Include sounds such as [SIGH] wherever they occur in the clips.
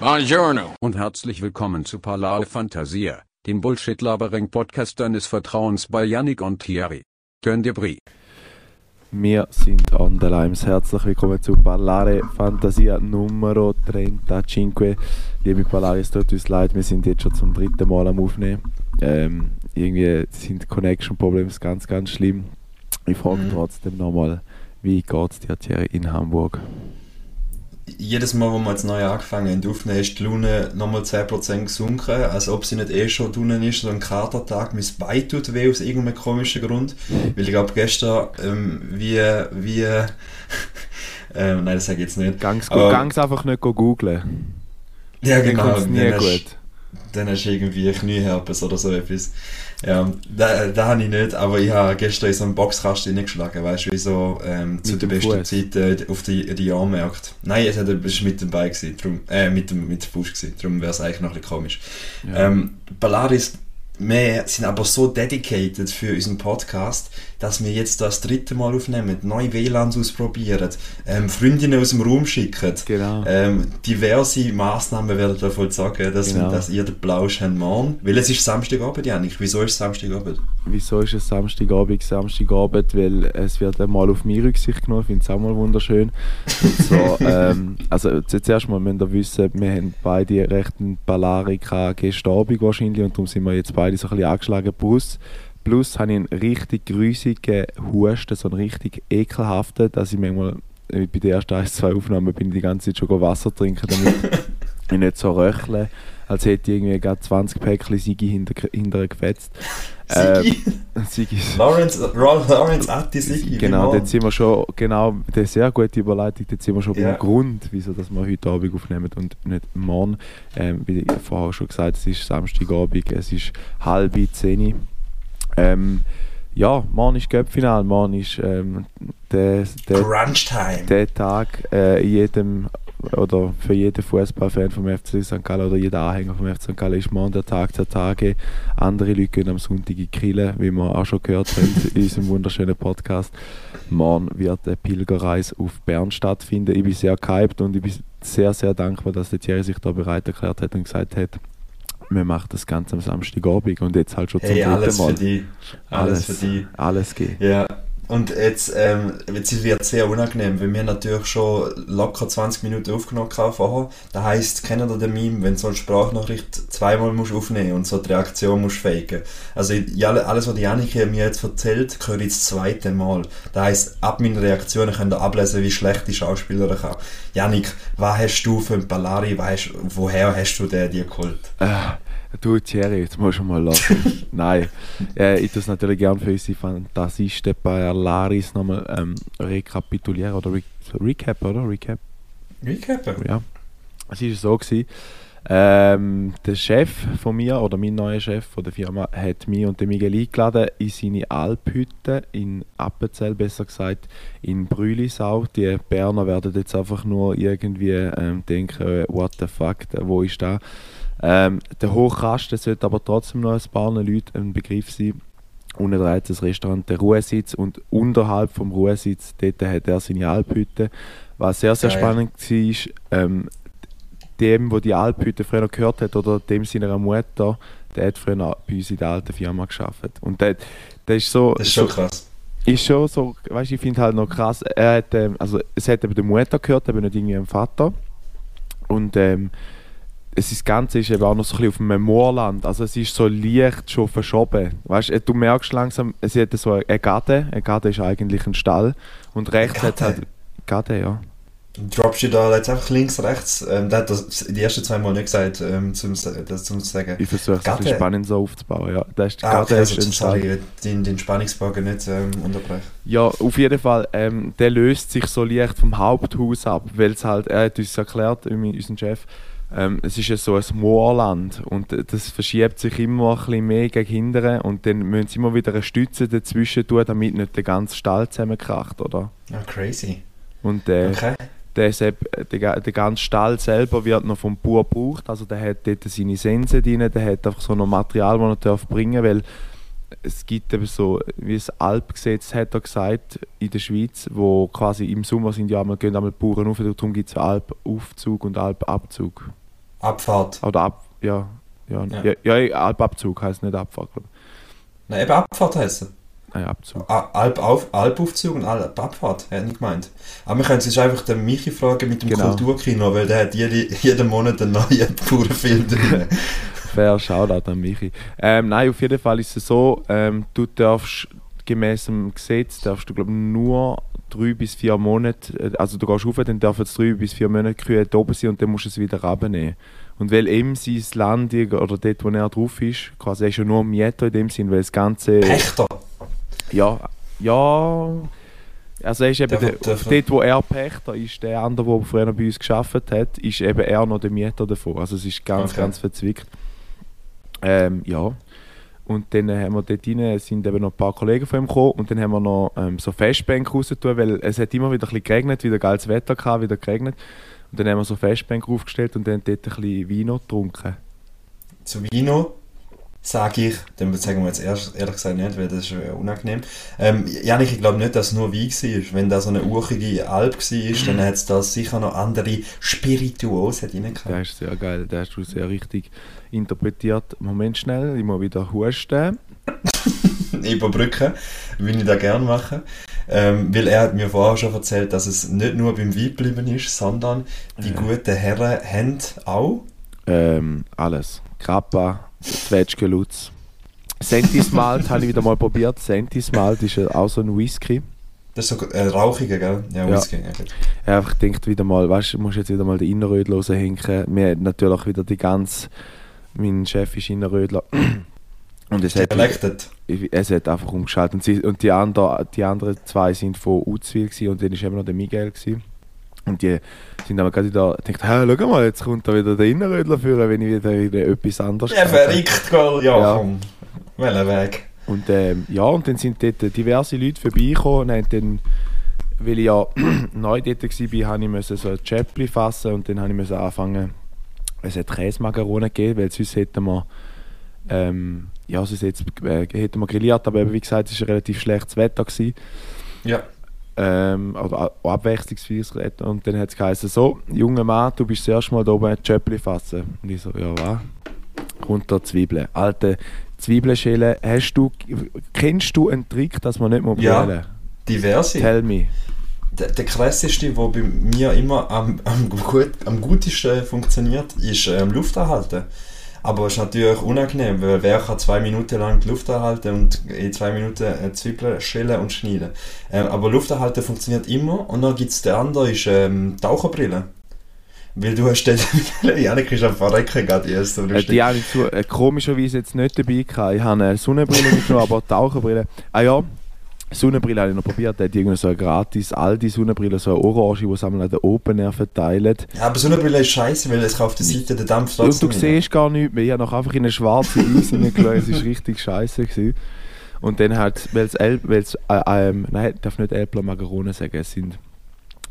Buongiorno. und herzlich willkommen zu Palao Fantasia, dem Bullshit-Labering-Podcast deines Vertrauens bei Yannick und Thierry. Könnt ihr Brie. Wir sind on the Limes. Herzlich willkommen zu Ballare Fantasia Numero 35. Liebe Ballare, es tut uns leid, wir sind jetzt schon zum dritten Mal am Aufnehmen. Ähm, irgendwie sind Connection Problems ganz, ganz schlimm. Ich frage Mhm. trotzdem nochmal, wie geht's dir Thierry in Hamburg? Jedes Mal, wo wir jetzt neu angefangen haben aufnehmen, ist die Laune nochmal 10% gesunken, als ob sie nicht eh schon drinnen ist, so ein Katertag. Mein Bein tut weh aus irgendeinem komischen Grund. Weil ich glaube gestern, ähm, wie, wie, [LAUGHS] ähm, nein, das sage ich jetzt nicht. Gang's, Aber- gang's einfach nicht go googlen. Ja, Dann genau. kommt's nie dann hast- gut. Dann hast du irgendwie Knieherpes oder so etwas. Ja, da, da habe ich nicht, aber ich habe gestern in so einen Boxkasten reingeschlagen, weißt du, wie so ähm, zu der besten Fuß? Zeit äh, auf die, die Jahrmärkte. Nein, es war mit dem Bein, gewesen, drum, äh, mit dem, mit dem Fuß, gewesen, darum wäre es eigentlich noch ein bisschen komisch. Ja. Ähm, Ballaris, wir sind aber so dedicated für unseren Podcast, dass wir jetzt das dritte Mal aufnehmen, neue WLANs ausprobieren, ähm, Freundinnen aus dem Raum schicken, Genau. ähm, diverse Massnahmen werden davon sagen, dass, Genau. dass ihr den Plausch habt morgen. Weil es ist Samstagabend, Janik. Wieso ist es Samstagabend? Wieso ist es Samstagabend? Samstagabend, weil es wird einmal auf mich Rücksicht genommen. Ich finde es auch mal wunderschön. Und so, [LAUGHS] ähm, also zuerst mal müsst ihr wissen, wir haben beide recht einen Ballarica gestern Abend wahrscheinlich und darum sind wir jetzt beide so ein bisschen angeschlagen. Plus, plus habe ich einen richtig grusigen Husten, so einen richtig ekelhaften, dass ich manchmal bei den ersten ein, zwei Aufnahmen bin ich die ganze Zeit schon Wasser trinken, damit [LAUGHS] ich nicht so röchle, als hätte ich irgendwie gerade 20 Päckchen Sigi hinter, hinterher gefetzt. Sigi? Äh, [LAUGHS] Sigi. Lawrence, Lawrence Atti Sigi. Genau, dort sind wir schon, genau, das ist eine sehr gute Überleitung, dort sind wir schon Ja. beim Grund, wieso dass wir heute Abend aufnehmen und nicht morgen. Ähm, wie ich vorher schon gesagt, es ist Samstagabend, es ist halb zehn. Ähm, ja, morgen ist Göppfinal, morgen ist ähm, der, der, der Tag äh, jedem oder für jeden Fußballfan vom FC St. Gallen oder jeder Anhänger vom FC St. Gallen ist morgen der Tag der Tage. Andere Leute gehen am Sonntag in Kille, wie wir auch schon gehört haben [LAUGHS] in unserem wunderschönen Podcast. Morgen wird eine Pilgerreise auf Bern stattfinden. Ich bin sehr gehypt und ich bin sehr, sehr dankbar, dass der Thierry sich da bereit erklärt hat und gesagt hat, wir machen das Ganze am Samstagabend und jetzt halt schon zum Hey, dritten alles Mal. für dich. Alles, für dich. Alles geben. Ja, und jetzt, ähm, jetzt wird es sehr unangenehm, weil wir natürlich schon locker 20 Minuten aufgenommen haben vorher. Das heisst, kennt ihr den Meme, wenn du so eine Sprachnachricht zweimal musst aufnehmen und so die Reaktion musst faken. Also ja, alles, was die Janike mir jetzt erzählt, höre ich das zweite Mal. Das heisst, ab meiner Reaktion könnt ihr ablesen, wie schlecht die Schauspielerin kann. Janik, was hast du für einen Ballari, hast, woher hast du den dir geholt? Äh, du Thierry, jetzt musst du mal lassen. [LAUGHS] Nein, äh, ich es natürlich gerne für unsere Fantasisten bei Laris nochmal ähm, rekapitulieren oder re recap, oder? Recap, Recappen? ja. Es war so, gewesen, ähm, der Chef von mir, oder mein neuer Chef von der Firma, hat mich und den Miguel eingeladen in seine Alphütte in Appenzell, besser gesagt in Brülisau. Die Berner werden jetzt einfach nur irgendwie ähm, denken, äh, what the fuck, wo ist da? Ähm, der Hochkasten sollte aber trotzdem noch ein paar Leuten ein Begriff sein. Unten dreht das Restaurant der Ruhesitz und unterhalb vom Ruhesitz dort hat er seine Alphütte. Was sehr, sehr Geil. spannend war, ähm, dem, wo die Alphütte früher gehört hat, oder dem seiner Mutter, der hat früher bei uns in der alten Firma geschafft. Und der, der ist so, Das ist schon krass. ist schon so, weißt ich finde halt noch krass, er hat, ähm, also es hat eben der Mutter gehört, aber nicht irgendwie dem Vater. Und ähm, das Ganze ist eben auch noch so ein bisschen auf dem Moorland, also es ist so leicht schon verschoben. Weißt du, du merkst langsam, es hat so eine Garde, eine Garde ist eigentlich ein Stall und rechts hat es halt, Garde, ja. Droppst du da jetzt einfach links, rechts? Ähm, der hat das die ersten zwei Mal nicht gesagt, ähm, zum, das zum sagen. Ich versuche es ein bisschen spannend so aufzubauen, ja. Das ist, Ah, okay, ist also, Stall. sorry, den, den Spannungsbogen nicht ähm, unterbrechen. Ja, auf jeden Fall, ähm, der löst sich so leicht vom Haupthaus ab, weil es halt, er hat uns erklärt, unser Chef, ähm, es ist ja so ein Moorland und äh, das verschiebt sich immer ein bisschen mehr gegen hinten und dann müssen sie immer wieder eine Stütze dazwischen tun, damit nicht der ganze Stall zusammenkracht, oder? Ah, crazy. Und äh, Okay. der, Sepp- der, der ganze Stall selber wird noch vom Bauer gebraucht, also der hat dort seine Sense drin, der hat einfach so noch Material, das er darf bringen weil es gibt eben so, wie das Alpgesetz hat er gesagt, in der Schweiz, wo quasi im Sommer sind ja einmal, gehen einmal die Bauern auf, darum gibt es Alpaufzug und Alpabzug. Abfahrt. Oder ab, ja. Ja, Ja. ja. ja, Alpabzug heißt nicht Abfahrt, glaube Nein, eben Abfahrt es. ich. Nein, Abzug. A- Alp auf, Alpaufzug und Alpabfahrt, hätte ich gemeint. Aber wir können jetzt einfach den Michi fragen mit dem Genau. Kulturkino, weil der hat jede, jeden Monat einen neuen [LAUGHS] puren Film drin. [LAUGHS] Fair Shoutout an Michi. Ähm, nein, auf jeden Fall ist es so, ähm, du darfst gemäß dem Gesetz, darfst du glaube nur drei bis vier Monate, äh, also du gehst rauf, dann dürfen es drei bis vier Monate Kühe oben sein und dann musst du es wieder runternehmen. Und weil ihm sein Land oder dort, wo er drauf ist, quasi er ist ja nur Mieter in dem Sinn, weil das Ganze... Pächter. Ja, ja. Also er ist eben dort, wo er Pächter ist, der andere, der früher bei uns geschafft hat, ist eben er noch der Mieter davon. Also es ist ganz, Okay. ganz verzwickt. Ähm, ja. Und dann haben wir dort rein, sind eben noch ein paar Kollegen von ihm gekommen und dann haben wir noch ähm, so Festbänke rausgetan, weil es hat immer wieder ein bisschen geregnet, wieder geiles Wetter gehabt, wieder geregnet. Und dann haben wir so Festbänke aufgestellt und dann dort ein bisschen Wein noch getrunken. Zu Vino sage ich, den sagen wir jetzt erst, ehrlich gesagt nicht, weil das ist äh, unangenehm. Ähm, Janik, ich glaube nicht, dass es nur Wein war. Wenn da so eine urchige Alp war, dann hat es da sicher noch andere Spirituos drin gehabt. Der ist sehr geil, der hast du sehr richtig interpretiert. Moment schnell, ich muss wieder husten. [LAUGHS] überbrücken, würde ich da gerne machen. Ähm, weil er hat mir vorher schon erzählt, dass es nicht nur beim Wein geblieben ist, sondern die Ja. guten Herren haben auch. Ähm, alles. Grappa. Sentis Malt habe ich wieder mal probiert. Sentis Malt ist ja auch so ein Whisky. Das ist so äh, rauchige, gell? Ja, Ja. Whisky. Ja. habe einfach gedacht, wieder mal, weißt du, musst jetzt wieder mal den Innerrödler raushängen. Wir haben natürlich wieder die ganz. Mein Chef ist Innerrödler. [CLEARS THROAT] Und es hat, es hat einfach umgeschaltet. Und, sie, und die, andre, die anderen zwei sind von Uzwil und dann war eben noch der Miguel. Gewesen. Und die sind aber gerade wieder gedacht, hey, schau mal, jetzt kommt da wieder der Innerrödler führen, wenn ich wieder, wieder etwas anderes Ja, verrückt? Ja, Ja. komm. Welchen Weg? Und ähm, ja, und dann sind dort diverse Leute vorbeigekommen und haben dann, weil ich ja [CLEARS THROAT] neu dort war, habe ich müssen so ein Chäppli fassen und dann habe ich müssen anfangen, es hat Käsemacaroni gegeben, weil sonst hätten wir, ähm, ja, sonst jetzt, äh, hätten wir grilliert, aber eben, wie gesagt, es war relativ schlechtes Wetter. Gewesen. Ja. Ähm, oder auch abwechslungsreiches Wetter. Und dann hat es geheißen, so, junger Mann, du bist das erste Mal da oben ein Chöppli fassen. Und ich so, ja, was? Kommt da Zwiebeln. Alte Zwiebelschälen, hast du, kennst du einen Trick, dass man nicht muss Ja. brüllen? Diverse. Tell me. Der, der krasseste, der bei mir immer am, am, gut, am gutesten funktioniert, ist ähm, Luft anhalten. Aber es ist natürlich unangenehm, weil wer kann zwei Minuten lang die Luft anhalten und in zwei Minuten Zwiebeln schälen und schneiden. Ähm, aber Luft anhalten funktioniert immer und dann gibt es der andere, ist ähm, Taucherbrille. Weil du hast den, [LAUGHS] Janik ist am Verrecken gerade erst. Äh, die habe ich zu, äh, komischerweise jetzt nicht dabei gehabt. Ich habe eine Sonnenbrille [LAUGHS] mitgenommen, aber Taucherbrille. Ah ja, Sonnenbrille habe ich noch probiert. Der hat irgendwie so eine gratis Aldi Sonnenbrille, so eine Orange, die sie einmal an der Open Air verteilt. Ja, aber so eine Brille ist scheiße, weil es kann auf der Seite der Dampf Und trotzdem du rein. siehst gar nichts mehr. Ich habe noch einfach in eine schwarze Eis [LAUGHS] hineingeschaut. Es war richtig scheiße. Gewesen. Und dann halt, weil es, El- weil's, äh, ähm, nein, ich darf nicht Äpfel Macaroni sagen, es sind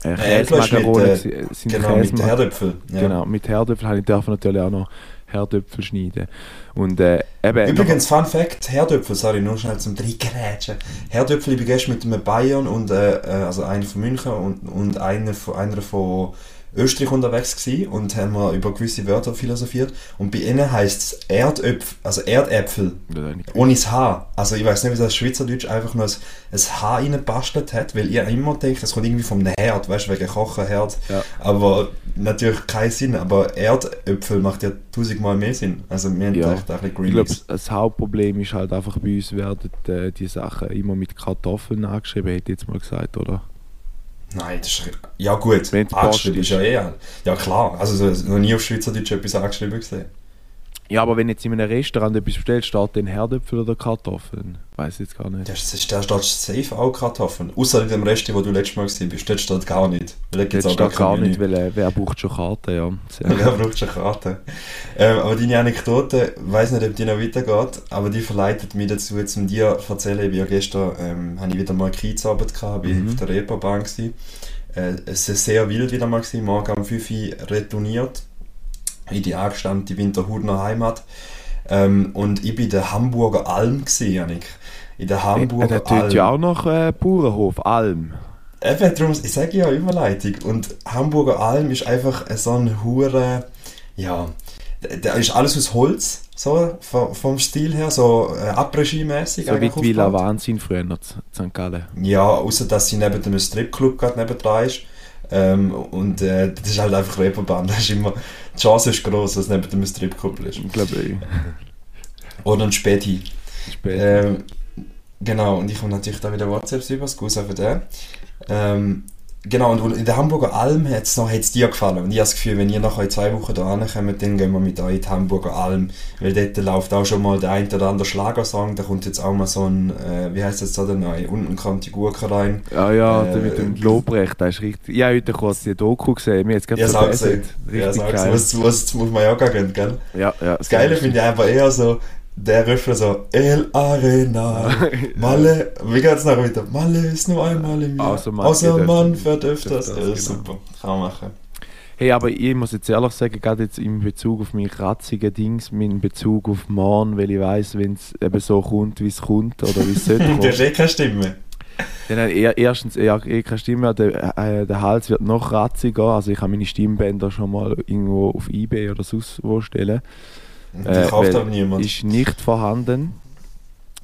äh, Äh, mit, Käsemacaroni. äh. Es sind Genau, mit Käsema- Herdöpfel. Ja. Genau, mit Herdöpfel habe ich dürfen natürlich auch noch Herdöpfel schneiden. Und äh, eben... Übrigens, Fun Fact, Herdöpfel, sorry, nur schnell zum Dreigerätschen. Herdöpfel, ich bin gestern mit einem Bayern und, äh, äh, also einer von München und, und einer von, einer von Österreich unterwegs gewesen und haben wir über gewisse Wörter philosophiert. Und bei ihnen heisst es Erdöpfel, also Erdäpfel, ohne das H. Also ich weiß nicht, wie das Schweizerdeutsch einfach nur ein, ein H reingebastelt hat, weil ihr immer denkt, es kommt irgendwie vom Herd, weißt du, wegen Kochen, Herd. Ja. Aber natürlich keinen Sinn, aber Erdöpfel macht ja tausendmal mehr Sinn. Also wir haben Ja. echt ein bisschen Ich glaube, das Hauptproblem ist halt einfach bei uns werden äh, die Sachen immer mit Kartoffeln angeschrieben, hätte ich jetzt mal gesagt, oder? Nein, das ist. Ja, gut. Angeschrieben ist ja eh. Ja, klar. Also, so- noch nie auf Schweizerdeutsch etwas angeschrieben gesehen. Ja, aber wenn jetzt in einem Restaurant etwas bestellt, steht dann Herdöpfel oder Kartoffeln? Weiß jetzt gar nicht. Das ist, da steht safe auch Kartoffeln. Außer in dem Rest, wo du letztes Mal bist. Dort steht gar nicht. Dort auch steht gar kein nicht, weil äh, wer braucht schon Karten, ja. [LAUGHS] Sehr Wer braucht schon Karten? Ähm, aber deine Anekdote, ich weiß nicht, ob die noch weitergeht, aber die verleitet mich dazu, jetzt um dir zu erzählen. Ich bin ja gestern, ähm, habe ich wieder mal Kiezarbeit gehabt, bin Mhm. auf der Reeperbahn gewesen. Äh, es ist sehr wild wieder mal gewesen, morgen um 5 Uhr retourniert in die angestammte Winterhudener Heimat. Ähm, und ich bin in der Hamburger Alm Janik. In der Äh, Hamburger Der tut Alm. ja auch noch äh, Bauernhof, Alm. Eben, darum, ich sage ja Überleitung. Und Hamburger Alm ist einfach so ein hure, Ja, da ist alles aus Holz, so vom, Stil her, so äh, Après-Ski-mäßig. So wie die Villa Wahnsinn früher noch zu St. Gallen. Ja, außer dass sie neben dem Stripclub gerade nebendran ist. Ähm, und äh, das ist halt einfach Reeperbahn. [LAUGHS] Das ist immer, die Chance ist groß, dass es neben dem Stripclub ist. Ich glaube ich. [LAUGHS] Oder ein Späti. Späti. Ähm, genau, und ich habe natürlich da wieder WhatsApps über, Scusa für den. Ähm, genau, und in der Hamburger Alm hat es noch hat's dir gefallen. Und ich habe das Gefühl, wenn ihr nachher in zwei Wochen da kommt, dann gehen wir mit euch in die Hamburger Alm. Weil dort läuft auch schon mal der ein oder andere Schlagersong. Da kommt jetzt auch mal so ein, äh, wie heißt das da denn neu? Unten kommt die Gurke rein. Ja, ja, Äh, der mit dem Lobrecht, das ist richtig. Ich habe heute kurz die Doku gesehen, mir jetzt gerade Ja, so gesehen. Ja, Richtig sag's, geil. was, was muss man ja auch gehen, gell? Ja, ja. Das Geile finde ich einfach eher so, der Refrain so, El Arena, [LAUGHS] Malle, wie geht's noch wieder? Malle ist nur einmal im Jahr, Außer außer man man, geht fährt öfters, öfters. genau. Ja, super, kann man machen. Hey, aber ich muss jetzt ehrlich sagen, gerade jetzt in Bezug auf meine kratzigen Dings, in Bezug auf morgen, weil ich weiss, wenn es eben so kommt, wie es kommt oder wie es [LAUGHS] sollte Du hast eh keine Stimme. dann hat er erstens eher eh keine Stimme der, äh, der Hals wird noch kratziger, also ich kann meine Stimmbänder schon mal irgendwo auf Ebay oder sonst wo stellen. Die Äh, kauft aber niemand. Ist nicht vorhanden.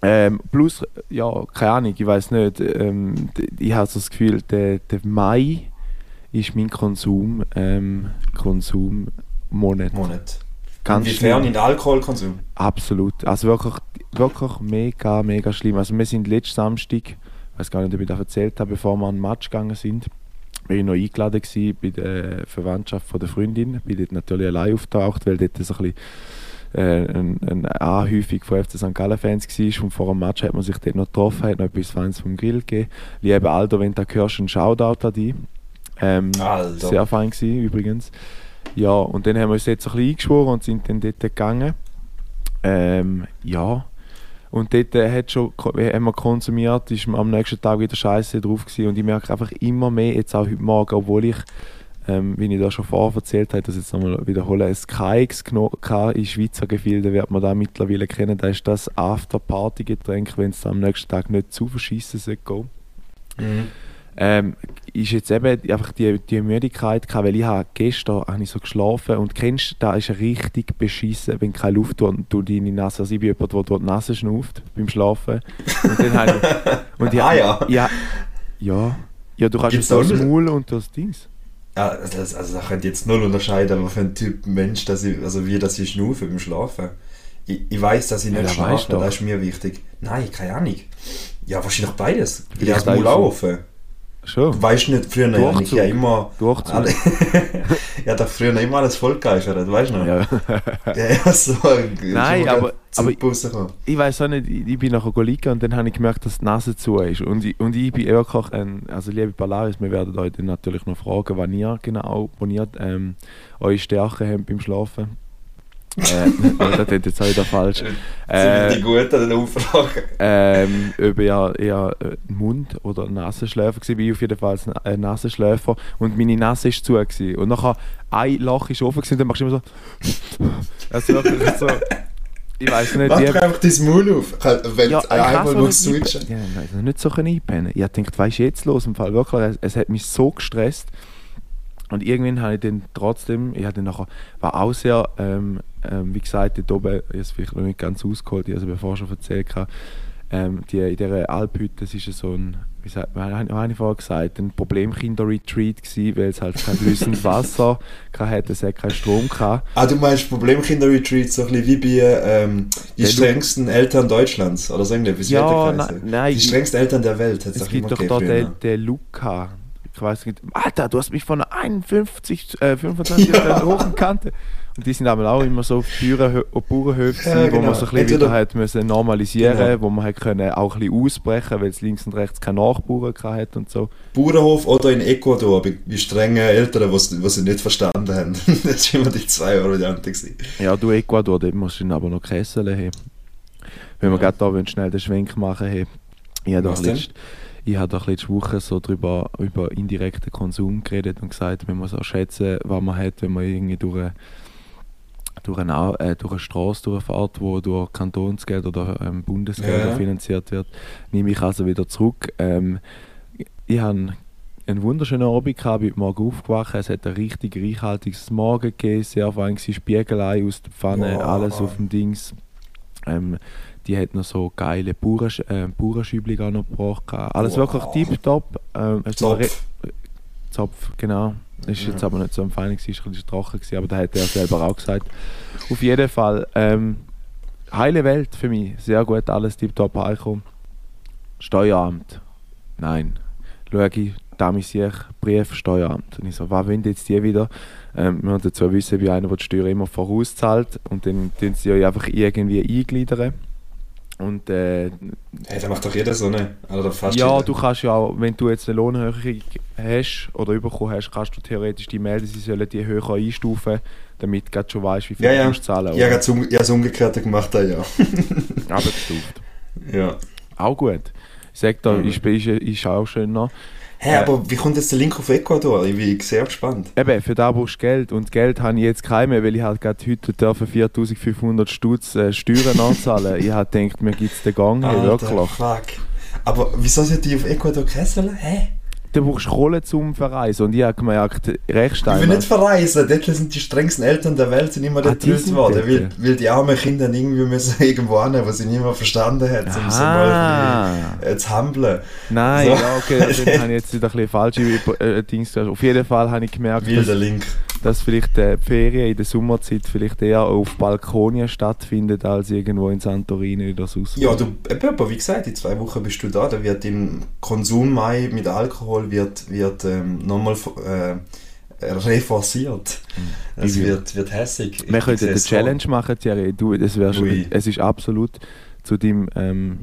Ähm, plus, ja, keine Ahnung, ich weiß nicht. Ähm, ich habe so das Gefühl, der, der Mai ist mein Konsum, ähm, Konsummonat. Monat. Ganz Inwiefern in Alkoholkonsum? Absolut. Also wirklich, wirklich mega, mega schlimm. Also wir sind letzten Samstag, ich weiß gar nicht, ob ich das erzählt habe, bevor wir an den Match gegangen sind, war ich noch eingeladen gewesen bei der Verwandtschaft von der Freundin. Bin dort natürlich allein auftaucht, weil dort so ein bisschen äh, eine Anhäufung von FC St. Gallen-Fans war. Und vor dem Match hat man sich dort noch getroffen, hat noch etwas Feins vom Grill gegeben. Liebe Aldo, wenn du das hörst, ein Shoutout an dich. Ähm, Alter. sehr fein gewesen, übrigens. Ja, und dann haben wir uns jetzt ein bisschen eingeschworen und sind dann dort gegangen. Ähm, ja. Und dort äh, hat schon, ko- haben wir konsumiert, ist am nächsten Tag wieder scheiße drauf gewesen. Und ich merke einfach immer mehr, jetzt auch heute Morgen, obwohl ich, ähm, wie ich da schon vorher erzählt habe, das jetzt nochmal wiederholen, ein KX in Schweizer Gefilde, wird man da mittlerweile kennen. Da ist das After-Party-Getränk, wenn es am nächsten Tag nicht zu verschießen sollte Mhm. ähm, ist jetzt eben einfach die, die Müdigkeit gehabt, weil ich habe gestern habe ich so geschlafen und kennst du, da ist richtig beschissen, wenn keine Luft durch, durch deine Nase, also ich bin jemand, der durch die Nase schnauft beim Schlafen und dann habe ich, und ich, [LAUGHS] Ah, ja. ja, ja, ja, du kannst Gibt's das Maul und das Dings. Ja, also, das- also da könnt ihr jetzt null unterscheiden, aber für einen Typ Mensch, dass ich, also wie das ich schnaufe beim Schlafen. Ich, ich weiß, dass ich Ja, nicht weisst schlafe, das ist mir wichtig. Nein, keine Ahnung. Ja, wahrscheinlich beides. Ich Vielleicht habe das Schon. Du weißt nicht, früher habe ich ja immer... Alle, ich habe doch früher immer alles vollgeifert, weißt du noch? Ja. [LAUGHS] Ja, ja, so. Nein, aber- aber- gekommen. ich weiß auch nicht, ich, ich bin nachher liegen und dann habe ich gemerkt, dass die Nase zu ist. Und ich, und ich bin wirklich, ein, also liebe Polaris, wir werden euch dann natürlich noch fragen, wann ihr genau, wo ihr ähm, eure Stärken habt beim Schlafen. Äh, [LAUGHS] das ist jetzt auch wieder falsch. Sind Äh, die gut an den Umfragen? ähm, ob eher, eher äh, Mund- oder Nasenschläfer war, ich auf jeden Fall ein Nasenschläfer und meine Nase war zu. Gewesen. Und nachher ein Loch ist offen gewesen, und dann machst du immer so. [LAUGHS] Also wirklich so. Ich weiß nicht, Mach einfach dein Maul auf. Wenn Ja, du einmal musst switchen. ja, nein, nicht so einpennen. Ich gedacht, was ist jetzt los im Fall? Wirklich, es, es hat mich so gestresst. Und irgendwann habe ich dann trotzdem, ich hatte nachher, war auch sehr, ähm, ähm, wie gesagt, dort oben, ich habe es vielleicht noch nicht ganz ausgeholt, ich habe es bevor schon erzählt, habe, ähm, die, in dieser Alphütte, das ist ja so ein, wie sagt man, habe ich vorher gesagt, ein Problemkinder-Retreat gewesen, weil es halt kein flüssendes [LAUGHS] Wasser hatte, es hat keinen Strom gehabt. Ah, du meinst Problemkinder-Retreat, so ein bisschen wie bei ähm, die Lu- strengsten Eltern Deutschlands oder so irgendetwas. wie Ja, der nein, Die strengsten Eltern der Welt hat es immer gibt doch gegeben da den, den Luca. Weiß nicht. Alter, du hast mich von einer 51, äh, 25 Prozent hochgekannt. Und die sind aber auch immer so auf Bauernhö- auf Bauernhöfe, Ja, gewesen, wo genau. man so ein bisschen Entweder- wieder hat müssen normalisieren Genau. wo man hat können auch ein bisschen ausbrechen weil es links und rechts keine Nachbarn hat und so. Bauernhof oder in Ecuador, bei, bei strengen Eltern, die sie nicht verstanden haben. [LAUGHS] das waren immer die zwei Varianten. gewesen. Ja, du Ecuador, dort musst du aber noch Kessel haben. Wenn wir Ja. gerade da schnell den Schwenk machen hey. Was doch denn? Ich habe doch letzte Woche so drüber, über indirekten Konsum geredet und gesagt, man muss auch schätzen, was man hat, wenn man irgendwie durch eine, durch eine, äh, durch eine Straße durchfährt, wo durch Kantonsgeld oder ähm, Bundesgelder Ja. finanziert wird. Nehme ich also wieder zurück. Ähm, ich habe einen wunderschönen Abend gehabt, bin morgen aufgewacht. Es hat ein richtig reichhaltiges Morgen gegeben, sehr fein Spiegelei aus der Pfanne, Wow. alles auf dem Dings. Ähm, die hat noch so geile Bauern, äh, Bauernschübli auch noch gebracht. Alles Wow. wirklich tipptopp. Ähm, es war Zopf. Zopf, genau. Ist jetzt aber nicht so am Fein, gewesen, ist ein bisschen trocken, gewesen, aber da hat er selber auch gesagt. Auf jeden Fall, ähm, heile Welt für mich. Sehr gut, alles tipptopp heimgekommen. Steueramt. Nein. Schau ich, da mich sich Brief Steueramt. Und ich so, was wollen jetzt die wieder? Ähm, wir müssen dazu wissen, wie einer, der die Steuer immer vorauszahlt und dann tun sie ja einfach irgendwie eingliedern. Und äh, Hey, das macht doch jeder so, ne? Oder fast ja, jeder. du kannst ja auch, wenn du jetzt eine Lohnerhöhung hast oder bekommen hast, kannst du theoretisch die melden, sie sollen die höher einstufen, damit du gerade schon weißt, wie viel Ja, ja. du musst zahlen Ja, oder? ganz um, ja, das Umgekehrte gemacht, ja. Abgestuft. ja. Auch gut. Ich da, Mhm. ist, ist, ist auch schöner. Hey, aber wie kommt jetzt der Link auf Ecuador? Ich bin sehr gespannt. Eben, für da brauchst du Geld und Geld habe ich jetzt kein mehr, weil ich halt gerade heute dürfen 4500 Stutz äh, Steuern [LAUGHS] anzahlen. ich habe gedacht, mir gibt es den Gang, hey, wirklich. fuck. Aber wieso sind die auf Ecuador kesseln? Hä? Du brauchst Kohle zum Verreisen und ich habe gemerkt, Ich Rechstein... will nicht verreisen. Dort sind die strengsten Eltern der Welt sind immer Ah, dort die gelöst worden, dort. weil, weil die armen Kinder irgendwie müssen [LAUGHS] irgendwo hin, was sie mehr verstanden hat, um so mal Ah. äh, zu humblen. Nein, So. ja, okay, dann [LAUGHS] habe ich jetzt wieder ein bisschen falsche äh, Dings. Auf jeden Fall habe ich gemerkt, Wilder Link. dass vielleicht äh, die Ferien in der Sommerzeit vielleicht eher auf Balkonien stattfinden, als irgendwo in Santorini oder sonst. Ja, du, aber wie gesagt, in zwei Wochen bist du da, da wird dein Konsum Mai mit Alkohol wird, wird ähm, nochmal äh, reforciert. Es Ich will- wird, wird hässig. Wir könnten eine es Challenge machen, Thierry. Du, das wär es ist absolut zu deinem, ähm,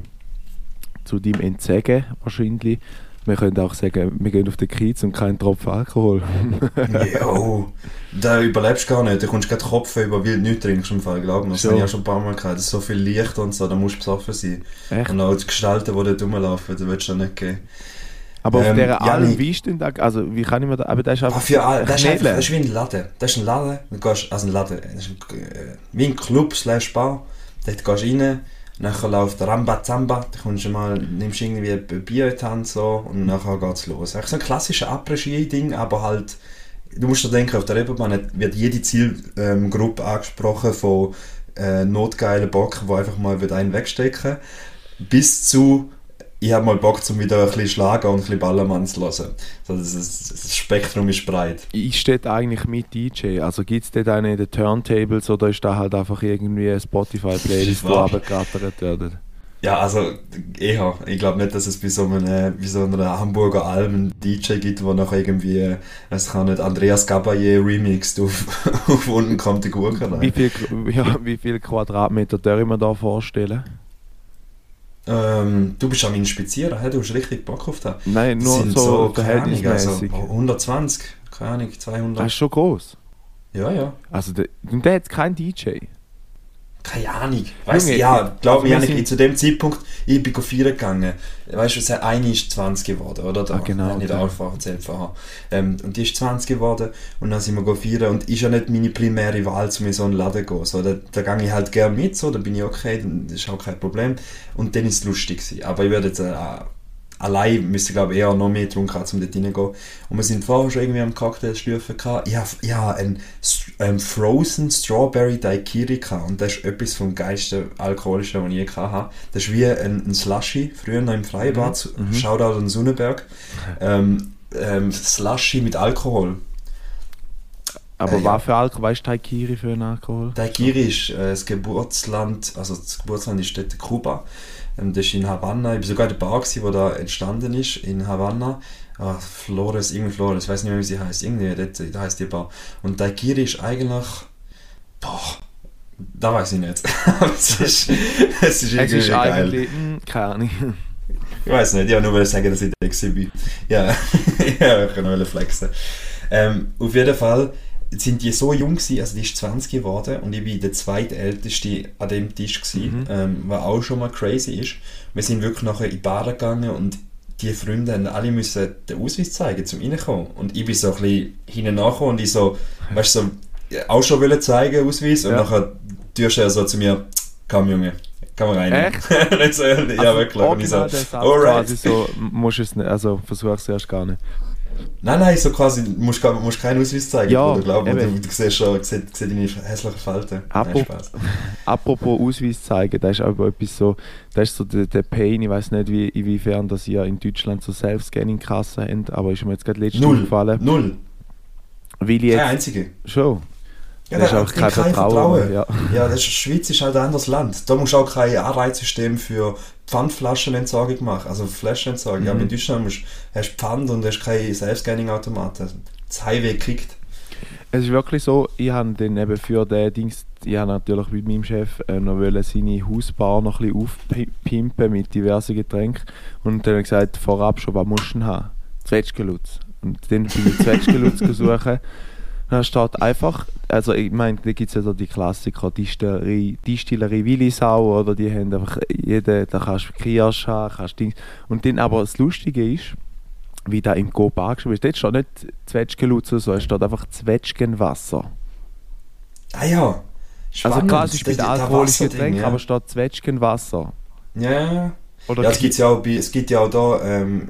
zu deinem Entsagen wahrscheinlich. Wir können auch sagen, wir gehen auf den Kiez und keinen Tropfen Alkohol. [LAUGHS] Jo, da überlebst du gar nicht. Da kommst du gerade Kopf über, weil du nichts trinkst im Fall, glaub mir. Das Schon. habe ich auch schon ein paar Mal gehabt. Das ist so viel Licht und so, da musst du besoffen sein. Echt? Und auch die Gestalten, die dort rumlaufen, da willst du nicht gehen. Aber auf Ähm, dieser Janik. Alm, wie ist denn da, also wie kann ich mir da, aber das ist Ah, einfach für alle, das ist, einfach, das ist wie ein Laden. Das ist ein Laden, du gehst, also ein Laden, das ist ein, äh, wie ein Club slash Bar. Dort gehst du rein, nachher läuft Ramba Zamba, da kommst du mal, nimmst irgendwie die Hand so, und nachher geht's los. Eigentlich so ein klassischer Après-Ski-Ding, aber halt, du musst dir denken, auf der Reeperbahn wird jede Zielgruppe angesprochen von äh, notgeilen Bock, die einfach mal einen wegstecken, bis zu ich habe mal Bock, zum wieder ein bisschen schlagen und ein bisschen Ballermann zu hören. Das, ist, das Spektrum ist breit. ist dort eigentlich mit DJ? Also gibt es dort eine in den Turntables oder ist da halt einfach irgendwie eine Spotify-Playlist, wo war- abgerattert wird? Ja, also eher. Ich glaube nicht, dass es bei so, einem, bei so einer Hamburger Alm einen DJ gibt, der noch irgendwie, weiß ich auch nicht, Andreas Gabayé remixt [LAUGHS] auf, auf unten kommt die Gurke Wie rein. viel, ja, wie viel Quadratmeter darf ich mir da vorstellen? Ähm, du bist am Inspizieren, hä? du hast richtig Bock auf das. Nein, Das nur sind so, keine Ahnung, verhältnismäßig. Also 120, keine Ahnung, 200. das ist schon groß. Ja, ja. Also der, und der hat keinen DJ. Keine Ahnung. Weißt du, ja, glaub mir, wir Janik, ich zu dem Zeitpunkt, ich bin feiern gegangen. Weißt du, hat- eine ist 20 geworden, oder? Da, Ah, genau, ich nicht okay. Alpha erzählt vorher. Ähm, und die ist 20 geworden und dann sind wir feiern und ist ja nicht meine primäre Wahl, zu mir so einen Laden zu gehen. So, da, da gehe ich halt gerne mit, so, da bin ich okay, dann- das ist auch kein Problem. Und dann ist es lustig gewesen. Aber ich würde jetzt äh, allein müsste glaube ich eher noch mehr getrunken haben, um dort reingehen. Und wir sind vorher schon irgendwie am Cocktailstufen gehabt. Ich habe hab einen St- ähm, Frozen Strawberry Daiquiri gehabt. Und das ist etwas vom geilsten Alkoholischen, was ich je gehabt habe. Das ist wie ein, ein Slushy, früher noch im Freibad. zu- Mhm. Shoutout an Sonnenberg. Ähm, ähm, Slushy mit Alkohol. Aber Äh, ja. was für Alkohol? Weißt du Taikiri für einen Alkohol? Daiquiri ist äh, das Geburtsland, also das Geburtsland ist dort Kuba. Ähm, das ist in Havanna. Ich war sogar in der Bar, gewesen, wo da entstanden ist, in Havanna. Ah, Flores, irgendwie Flores, ich weiß nicht mehr, wie sie heißt. Irgendwie, dort, da heißt die Bar. Und Daiquiri ist eigentlich. Boah, da weiß ich nicht. [LAUGHS] Es ist, es ist Es irgendwie ist geil. eigentlich, mh, keine Ahnung. Ich weiß nicht, ich wollte nur sagen, dass ich da gewesen bin. Ja, [LAUGHS] ja ich kann nur flexen. Ähm, auf jeden Fall sind die so jung gewesen, also die ist 20 geworden und ich war der zweitälteste an dem Tisch gewesen, Mhm. ähm, was auch schon mal crazy ist. Wir sind wirklich nachher in die Bar gegangen und die Freunde haben alle müssen den Ausweis zeigen, zum reinkommen. Und ich bin so ein bisschen hinten nachgekommen und ich so, weißt du, so, auch schon wollen zeigen, Ausweis, und Ja. nachher tust er so zu mir, komm Junge, komm rein. Echt? [LAUGHS] So, ja, Also, wirklich. Und ich so, alright. quasi so, musst es nicht, also versuch es erst gar nicht. Nein, nein, so quasi, du musst, musst keinen Ausweis zeigen, Ja, oder glaub, du, du siehst schon, siehst, siehst deine hässlichen Falten. Nein, Apropos- Spaß. [LAUGHS] Apropos Ausweis zeigen, das ist aber etwas so, das ist so der, der Pain, ich weiß nicht, wie, inwiefern dass ihr in Deutschland so Self-Scanning-Kassen habt, aber ist mir jetzt gerade letztens Null, aufgefallen, null, weil jetzt einzige. schon, Ja, das ist da- auch kein kein Vertrauen, Vertrauen. ja. Ja, das ist, die Schweiz ist halt ein anderes Land. Da musst du auch kein Anreizsystem für Pfandflaschenentsorgung machen, also Flaschenentsorgung. Mhm. Aber in Deutschland musst, hast du Pfand und hast keine Self-Scanning-Automaten. Das Highway kriegt. Es ist wirklich so, ich habe dann eben für den Dings, ich habe natürlich mit meinem Chef äh, noch wollen seine Hausbar noch ein bisschen aufpimpen mit diversen Getränken und dann habe ich gesagt, vorab schon, was musst du denn haben? Zwetschgenlutz. Und dann bin ich Zwetschgenlutz [LAUGHS] gesucht. Dann steht einfach, also ich meine, da gibt es ja so die Klassiker, Distillerie, Distillerie Willisau, oder die haben einfach jede, da kannst du Kirsch haben, kannst Dings. Und dann aber das Lustige ist, wie da im Coop angeschrieben ist, dort steht nicht Zwetschgenlutz oder so, es steht einfach Zwetschgenwasser. Ah ja, Also spannend. ist Das- mit alkoholischen Getränken, ja. aber steht Zwetschgenwasser. Ja. Oder ja, es gibt ja auch, bei, es gibt ja auch da, ähm,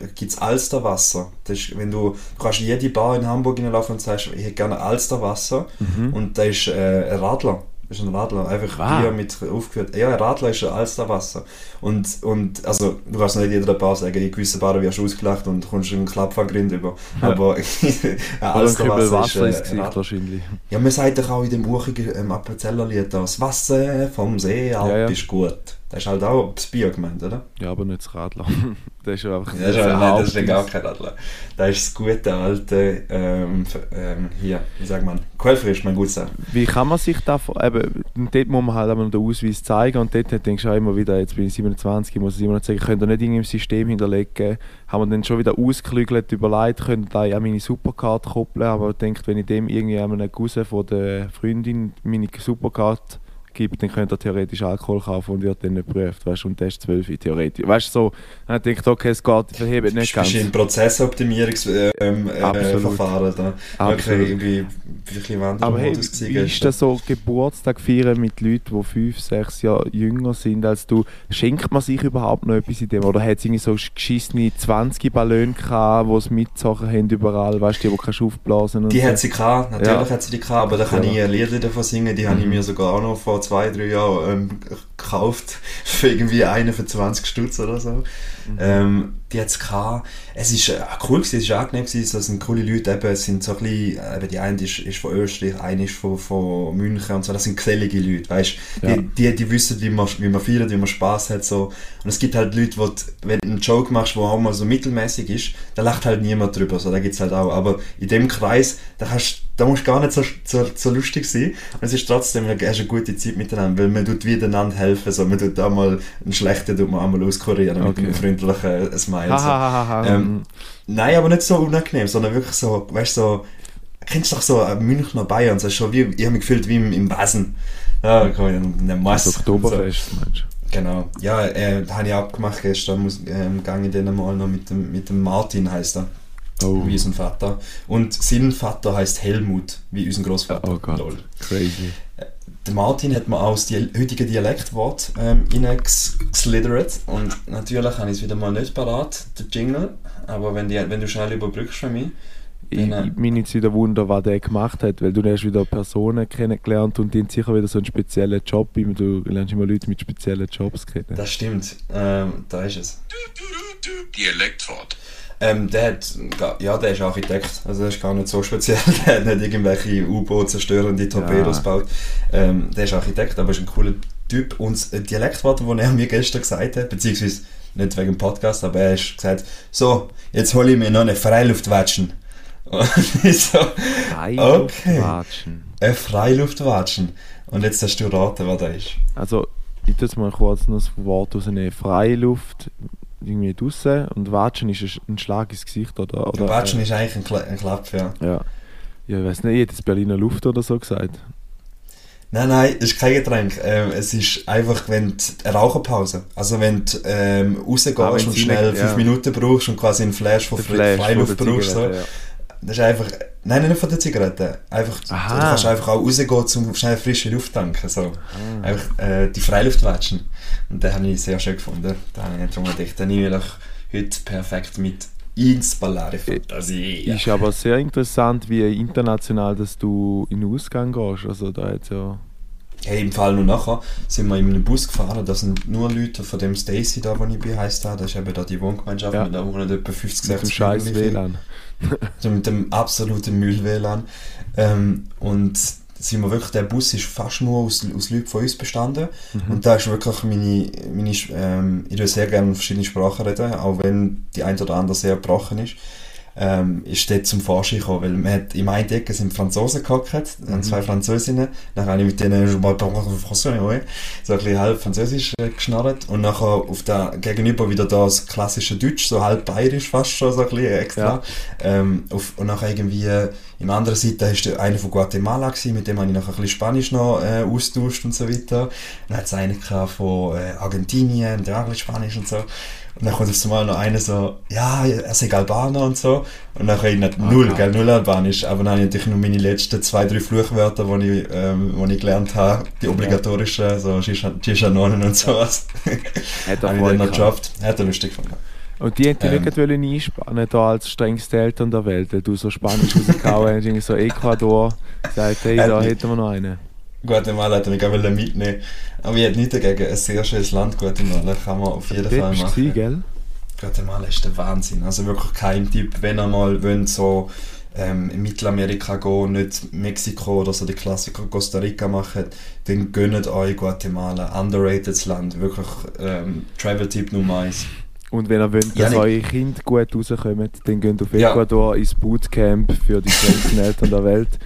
äh, gibt's Alsterwasser. Das ist, wenn du, du kannst in jede Bar in Hamburg hineinlaufen und sagst, ich hätte gerne Alsterwasser. Mhm. Und da ist äh, ein Radler. Das ist ein Radler, einfach Ah. Bier mit aufgeführt. Ja, ein Radler ist ein Alsterwasser. Und, und also, du kannst nicht jeder Bar sagen, in gewissen Baren wirst du ausgelacht und kommst einen Klappfangrind über. Aber [LAUGHS] ein Oder ein Alsterwasser ist Wasser äh, ein Gesicht Radler. wahrscheinlich. Ja, man sagt doch auch in dem uchigen ähm, Appenzeller-Lied, das Wasser vom See Alp Ja, ja. ist gut. Das ist halt auch das Bier gemeint, oder? Ja, aber nicht das Radler. [LAUGHS] das ist ja einfach Ja, das ist, nein, das ist gar kein Radler. Das ist das gute alte, ähm, ähm, hier, wie sagt man, Quellfrisch, mein Gutes. Wie kann man sich da eben, dort muss man halt aber den Ausweis zeigen und dort denkst du auch immer wieder, jetzt bin ich 27, ich muss es immer noch sagen, könnt ihr nicht irgendwie im System hinterlegen, haben wir dann schon wieder ausgeklügelt, überlegt, könnt ihr da ja meine Supercard koppeln, aber ich denke, wenn ich dem irgendwie einem Cousin von der Freundin meine Supercard gebe, dann könnte er theoretisch Alkohol kaufen und wird dann nicht geprüft, weißt du, und der ist 12 theoretisch. Weißt du, so, dann denke ich, okay, es geht, ich verhebe nicht ganz. in Prozessoptimierungsverfahren ähm, äh. Verfahren da. Absolut. Okay, irgendwie wirklich Wandel Aber hey, gewesen wie ist das so Geburtstag feiern mit Leuten, die fünf, sechs Jahre jünger sind als du? Schenkt man sich überhaupt noch etwas in dem? Oder hat es irgendwie so geschissene 20 Ballone gehabt, die es mitsachen haben überall, weißt du, die, die kannst du aufblasen Die so? hat sie gehabt, natürlich Ja. hat sie die gehabt, aber da kann Ja. ich ein Lied davon singen, die habe ich Mhm. mir sogar auch noch vor zwei, drei Jahren ähm, gekauft, für irgendwie einen für 20 Stutz oder so. Mhm. Ähm, die hat es. Es ist äh, cool gewesen, es ist angenehm gewesen, es sind coole Leute, eben, es sind so ein bisschen, äh, eben die eine ist, ist von Österreich, eine ist von, von München und so, das sind gesellige Leute, weißt du, Ja. die, die, die wissen, wie man, wie man feiert, wie man Spaß hat, so. Und es gibt halt Leute, wo du, wenn du einen Joke machst, der auch mal so mittelmäßig ist, da lacht halt niemand drüber, so, da gibt's halt auch. Aber in dem Kreis, da kannst, da musst du gar nicht so, so, so lustig sein. Und es ist trotzdem, du hast eine gute Zeit miteinander, weil man tut einander helfen, so, man tut auch mal einen schlechten, tut man auch mal auskurieren mit Okay. einem freundlichen äh, Smile, so. Ähm, Nein, aber nicht so unangenehm, sondern wirklich so, weißt du, so, kennst du doch so ein Münchner Bayern, so, schon wie, ich habe mich gefühlt wie im, im Wesen. Ja, komm, in der Masse. das Oktoberfest, meinst Genau. Ja, äh, habe ich abgemacht gestern, muss, ähm, ich dann mal noch mit dem, mit dem Martin, heißt er, du? Oh, wie unser Vater. Und sein Vater heißt Helmut, wie unser Großvater. oh Gott, Lol. crazy. Der Martin hat mir auch das heutige Dialektwort ähm, reingeslithert und natürlich habe ich es wieder mal nicht parat, der Jingle, aber wenn, die, wenn du schnell überbrückst für mich. Ich, Genau. ich bin jetzt wieder Wunder, was der gemacht hat, weil du hast wieder Personen kennengelernt und die haben sicher wieder so einen speziellen Job. Immer Du lernst immer Leute mit speziellen Jobs kennen. Das stimmt, ähm, da ist es. Dialektwort. Ähm, der hat, ja, der ist Architekt, also der ist gar nicht so speziell, [LAUGHS] der hat nicht irgendwelche U-Boot zerstörende Torpedos Ja. gebaut. Ähm, der ist Architekt, aber ist ein cooler Typ und das Dialektwort, das er mir gestern gesagt hat, beziehungsweise nicht wegen dem Podcast, aber er hat gesagt, so, jetzt hole ich mir noch eine Freiluftwatschen. [LAUGHS] Und ich so, Okay. Quatschen. eine Freiluftwatschen. Und jetzt hast du raten, was das ist. Also, ich jetzt mal kurz noch das Wort rausnehmen. Freiluft, irgendwie draussen und Watschen ist ein- Schlag ins Gesicht, oder? oder Watschen ist eigentlich ein, Kla ein Klapp, ja. Ja. Ja, ich weiß nicht, ich hätte jetzt Berliner Luft oder so gesagt. Nein, nein, es ist kein Getränk. Ähm, es ist einfach, wenn du eine Raucherpause. Also wenn du ähm, rausgehst Ah, wenn und schnell nicht- fünf ja. Minuten brauchst und quasi einen Flash von Fre Freiluft brauchst. So. Zigarette, Das ist einfach, nein, nicht von der Zigarette. Einfach, Aha. du kannst einfach auch rausgehen, um schnell frische Luft tanken. So. Ah. Einfach äh, die Freiluft watschen. Und den habe ich sehr schön gefunden. Da habe ich jetzt mal gedacht, den nehme ich heute perfekt mit. ins Ballare Fantasia. Ist aber sehr interessant, wie international dass du in den Ausgang gehst. Also da hat ja... Hey, im Fall nur nachher sind wir in einem Bus gefahren, da sind nur Leute von dem Stacy da, wo ich bin, heisst da, das ist eben da die Wohngemeinschaft, Ja. mit da wohnen etwa 50, Mit dem 60 scheiß. WLAN. So mit dem absoluten Müll-WLAN. Ähm, und sind wir wirklich, der Bus ist fast nur aus, aus Leuten von uns bestanden. Mhm. Und da ist wirklich meine, meine ähm, ich würde sehr gerne verschiedene Sprachen reden, auch wenn die ein oder andere sehr gebrochen ist. Ähm, ist dort zum Vorschein gekommen, weil man hat, in meinen Decke sind Franzosen gehockt, mhm. zwei Französinnen, dann habe ich mit denen «Je parle français, oui», so ein bisschen halb Französisch äh, geschnarrt und nachher auf der gegenüber wieder das klassische Deutsch, so halb bayerisch fast schon, so ein bisschen extra. Ja. Ähm, auf, und nachher irgendwie, äh, im anderen Seite ist der einer von Guatemala gewesen, mit dem habe ich nachher ein bisschen Spanisch noch äh, austauscht und so weiter. Dann hat es einen von äh, Argentinien, der auch ein bisschen Spanisch und so. Und dann kommt auf einmal noch einer so, ja, er sei Albaner und so. Und dann ich nicht null, geil. gell, null Albanisch. Aber dann habe ich natürlich noch meine letzten zwei, drei Fluchwörter, die ich, ähm, die ich gelernt habe, die obligatorischen, so Shishanonen und sowas. Hat er [LAUGHS] habe ich voll dann noch geschafft. Hat er lustig gefunden. Und die hätten Ähm. nicht wollen einspannen da als strengste Eltern der Welt, du so Spanisch rausgehauen hast, irgendwie so Ecuador, sagt, hey, da nicht. hätten wir noch einen. Guatemala hätte ich auch mitnehmen Aber ich hätte nichts dagegen. Ein sehr schönes Land, Guatemala. Kann man auf jeden Fall machen. gewesen, gell? Guatemala ist der Wahnsinn. Also wirklich kein Tipp, wenn ihr mal wollt, so ähm, in Mittelamerika gehen, nicht Mexiko oder so die Klassiker Costa Rica machen, dann gönnt euch Guatemala. Underrated Land. Wirklich ähm, Travel-Tipp Nummer eins. Und wenn ihr wollt, dass Janik. eure Kinder gut rauskommen, dann geht auf Ja. Ecuador ins Bootcamp für die strengsten Eltern der Welt.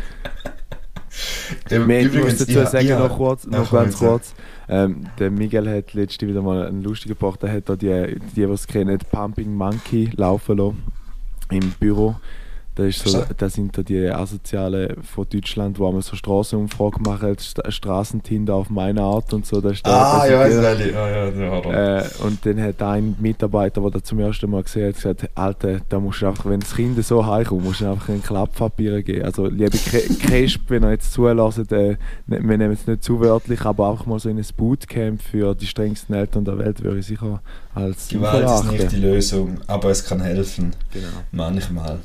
Ähm, Wir ich muss dazu ich- sagen, ich- noch, kurz, Ja, noch ganz kurz. Ähm, der Miguel hat letzte wieder mal einen lustigen gebracht. Er hat da die, die, die es kennen, Pumping Monkey laufen lassen im Büro. Das, so, das sind da die Asozialen von Deutschland, wo man so Strassenumfrage machen, St Straßentinder auf meine Art und so. Das ist da Ah, ja. Ja, ja, ja. Äh, und dann hat ein Mitarbeiter, der das zum ersten Mal gesehen hat, gesagt, Alter, da musst du einfach, wenn das Kind so heimkommt, musst du einfach einen Klapppapier geben. Also liebe Cresp, [LAUGHS] wenn ihr jetzt zulässt, äh, ne- wir nehmen es nicht zu wörtlich, aber einfach mal so in ein Bootcamp für die strengsten Eltern der Welt würde ich sicher als Gewalt ist nicht die Lösung, aber es kann helfen. Genau. Manchmal.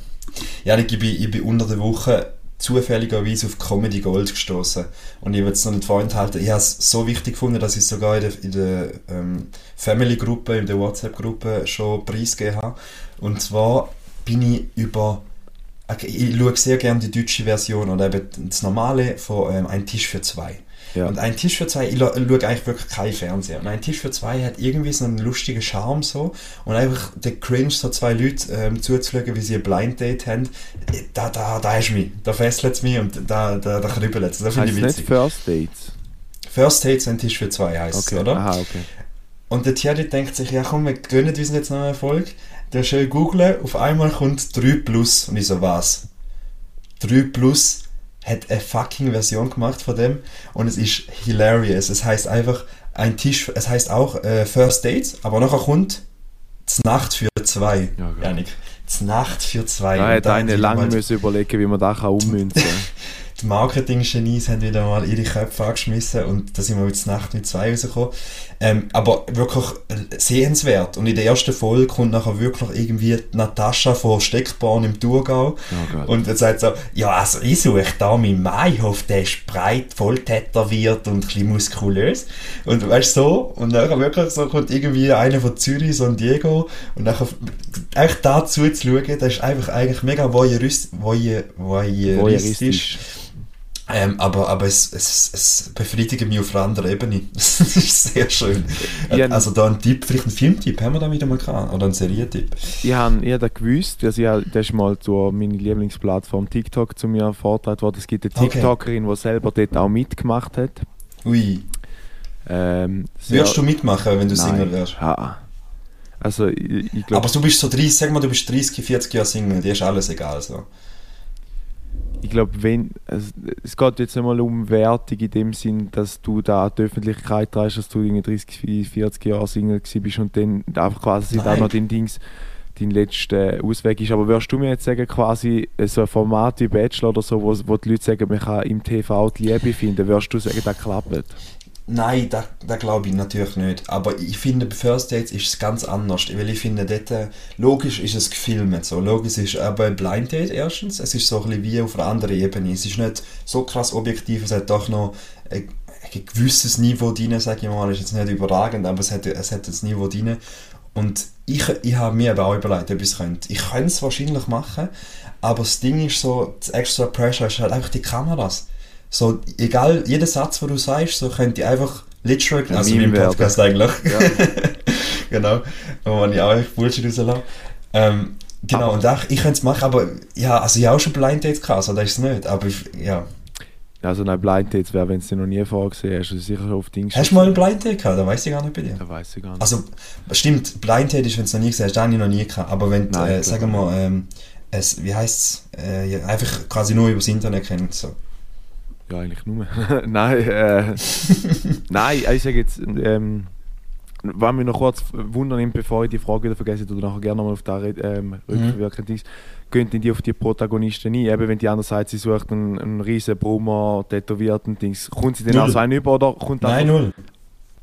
Ja, ich bin, ich bin unter der Woche zufälligerweise auf Comedy Gold gestoßen und ich will es noch nicht vorenthalten. Ich habe es so wichtig gefunden, dass ich es sogar in der, in der ähm, Family-Gruppe, in der WhatsApp-Gruppe schon preisgegeben habe. Und zwar bin ich über ich schaue sehr gerne die deutsche Version oder eben das normale von ähm, Ein Tisch für zwei. Ja. Und ein Tisch für zwei, ich schaue eigentlich wirklich kein Fernseher. Und ein Tisch für zwei hat irgendwie so einen lustigen Charme so. Und einfach der Cringe, so zwei Leute ähm, zuzuschauen, wie sie ein Blind Date haben, da, da, da ist mich. Da fesselt es mich und da, da, da kribbelt es. Das finde Heißt ich nicht witzig. First Dates? First Dates, ein Tisch für zwei heisst es, Okay. oder? Aha, okay. Und der Thierry denkt sich, ja komm, wir gönnen uns jetzt noch einen Erfolg. Der schön googlen, auf einmal kommt 3 Plus. Und ich so, was? 3 Plus hat eine fucking Version gemacht von dem und es ist hilarious. Es heißt einfach ein Tisch, es heißt auch äh, First Dates, aber nachher kommt die Nacht für zwei. Ja. Janik. Die Nacht für zwei. Da hat die lange müssen überlegen, wie man das [LAUGHS] kann ummünzen die Marketing-Genies haben wieder mal ihre Köpfe angeschmissen und da sind wir jetzt Nacht mit zwei rausgekommen. Ähm, aber wirklich äh, sehenswert. Und in der ersten Folge kommt nachher wirklich irgendwie Natascha von Steckborn im Thurgau geil. und er sagt so, ja also ich suche da meinen Maihof, der ist breit, voll tätowiert und ein bisschen muskulös. Und weißt du so, und nachher wirklich so kommt irgendwie einer von Zürich, ein Diego und nachher echt da zuzuschauen, das ist einfach eigentlich mega voyeurist, voyeur, voyeuristisch. Voyeuristisch. Ähm, aber aber es, es, es befriedigt mich auf einer anderen Ebene. [LAUGHS] Das ist sehr schön. Ja, also da ein Tipp, vielleicht ein Filmtipp, haben wir da wieder mal gehabt? Oder ein Serientipp? Ich habe hab das gewusst, dass ich, das ist mal zu meiner Lieblingsplattform TikTok zu mir vorgetragen worden. Es gibt eine. TikTokerin, die selber dort auch mitgemacht hat. Ui. Ähm, Würdest du mitmachen, wenn du Nein. Single wärst? Ja. Also ich, ich glaube, Aber du bist so 30, sag mal, du bist 30, 40 Jahre Single, dir ist alles egal. So. Ich glaube, wenn es, es geht jetzt nicht mal um Wertung in dem Sinn, dass du da die Öffentlichkeit trägst, dass du irgendwie 30, 40 Jahre Single bist und dann einfach quasi Nein. da noch dein Dings dein letzter Ausweg ist. Aber würdest du mir jetzt sagen, quasi äh, so ein Format wie Bachelor oder so, wo, wo die Leute sagen, man kann im TV die Liebe finden, würdest du sagen, das klappt? Nein, das, das glaube ich natürlich nicht. Aber ich finde, bei First Dates ist es ganz anders. Weil ich finde, dort, äh, logisch ist es gefilmt. So. Logisch ist aber Blind Date erstens. Es ist so ein wie auf einer anderen Ebene. Es ist nicht so krass objektiv, es hat doch noch ein, ein gewisses Niveau drin, sage ich mal. Es ist jetzt nicht überragend, aber es hat, es hat ein Niveau drin. Und ich, ich habe mir aber auch überlegt, ob ich es könnte. Ich könnte es wahrscheinlich machen, aber das Ding ist so, das extra Pressure ist halt einfach die Kameras so, egal, jeder Satz, den du sagst, so könnte ich einfach literal, Ein also Meme mein Podcast eigentlich, Ja. [LAUGHS] genau, wo ich auch echt Bullshit rauslasse. Ähm, genau, Aber- und auch, ich könnte es machen, aber ja, also ich habe auch schon Blind Dates gehabt, also das ist es nicht, aber ich, ja. Also nein, Blind Dates wäre, wenn du noch nie vorgesehen hast, also sicher auf Dings. Hast du mal ein Blind Date gehabt? Da weiß ich gar nicht bei dir. Da weiß ich gar nicht. Also, stimmt, Blind Date ist, wenn du es noch nie gesehen hast, habe ich noch nie gehabt, aber wenn du, Nein, äh, sagen wir mal, ähm, es, wie heisst es, äh, einfach quasi nur übers Internet kennt, so. Ja, eigentlich nur. [LAUGHS] nein, äh, [LAUGHS] nein, ich sage jetzt, ähm, wenn mich noch kurz wundern nimmt, bevor ich die Frage wieder vergesse, oder nachher gerne nochmal auf da ähm, rückwirkend ist, gehen die auf die Protagonisten ein? Eben, wenn die andere Seite, sie sucht einen, einen riesen Brummer, tätowierten Dings, kommt sie Null. auch so einen über oder kommt Nein, null.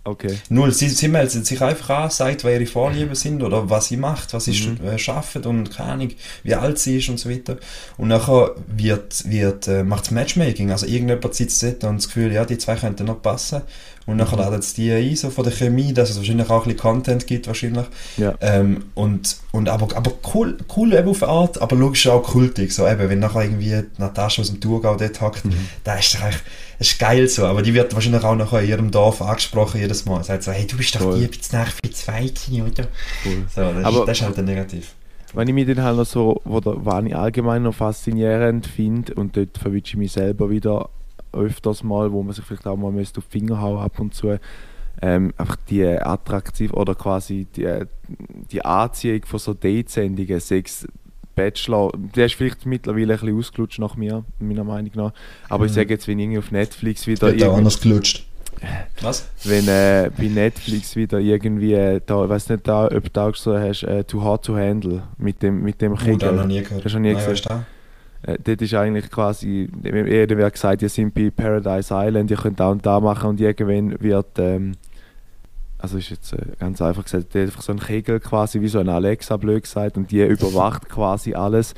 Okay. Null. Sie, sie meldet sich einfach an, sagt, wer ihre Vorlieben sind oder was sie macht, was sie Mhm. äh, schafft und keine Ahnung, wie alt sie ist und so weiter. Und nachher wird, wird, äh, macht es Matchmaking. Also irgendjemand sitzt dort und das Gefühl, ja, die zwei könnten noch passen. Und nachher laden sie die ein, so von der Chemie, dass es wahrscheinlich auch ein bisschen Content gibt, wahrscheinlich. Ja. Ähm, und, und aber, aber cool, cool eben auf eine Art, aber logisch auch kultig. So eben, wenn nachher irgendwie Natascha aus dem Thurgau dort hockt, Mhm. da ist eigentlich, das ist geil so. Aber die wird wahrscheinlich auch nachher in ihrem Dorf angesprochen jedes Mal. Sagt so, hey, du bist doch Voll. die jetzt nach für zwei gewesen, oder? Cool. So, das, Aber- ist, das ist halt dann negativ. Wenn ich mich dann halt noch so, oder was ich allgemein noch faszinierend finde, und dort verwünsche ich mich selber wieder öfters mal, wo man sich vielleicht auch mal müsste auf die Finger hauen ab und zu, ähm, einfach die attraktiv oder quasi die, die Anziehung von so Date-Sendungen, sechs Bachelor, der ist vielleicht mittlerweile ein bisschen ausgelutscht nach mir, meiner Meinung nach. Aber ich Mhm. sage jetzt, wenn irgendwie auf Netflix wieder irgendwie- anders gelutscht. Was? wenn äh, bei Netflix wieder irgendwie, äh, da, ich weiß nicht, da, ob du auch so hast, äh, Too Hard to Handle mit dem, mit dem Oh, da Kegel. noch nie gehört. Hast du noch nie Nein, gesehen? Äh, dort ist eigentlich quasi, jeder wird gesagt, ihr seid bei Paradise Island, ihr könnt da und da machen und irgendwann wird, ähm, also ist jetzt äh, ganz einfach gesagt, der einfach so ein Kegel quasi wie so ein Alexa blöd gesagt und die überwacht [LAUGHS] quasi alles.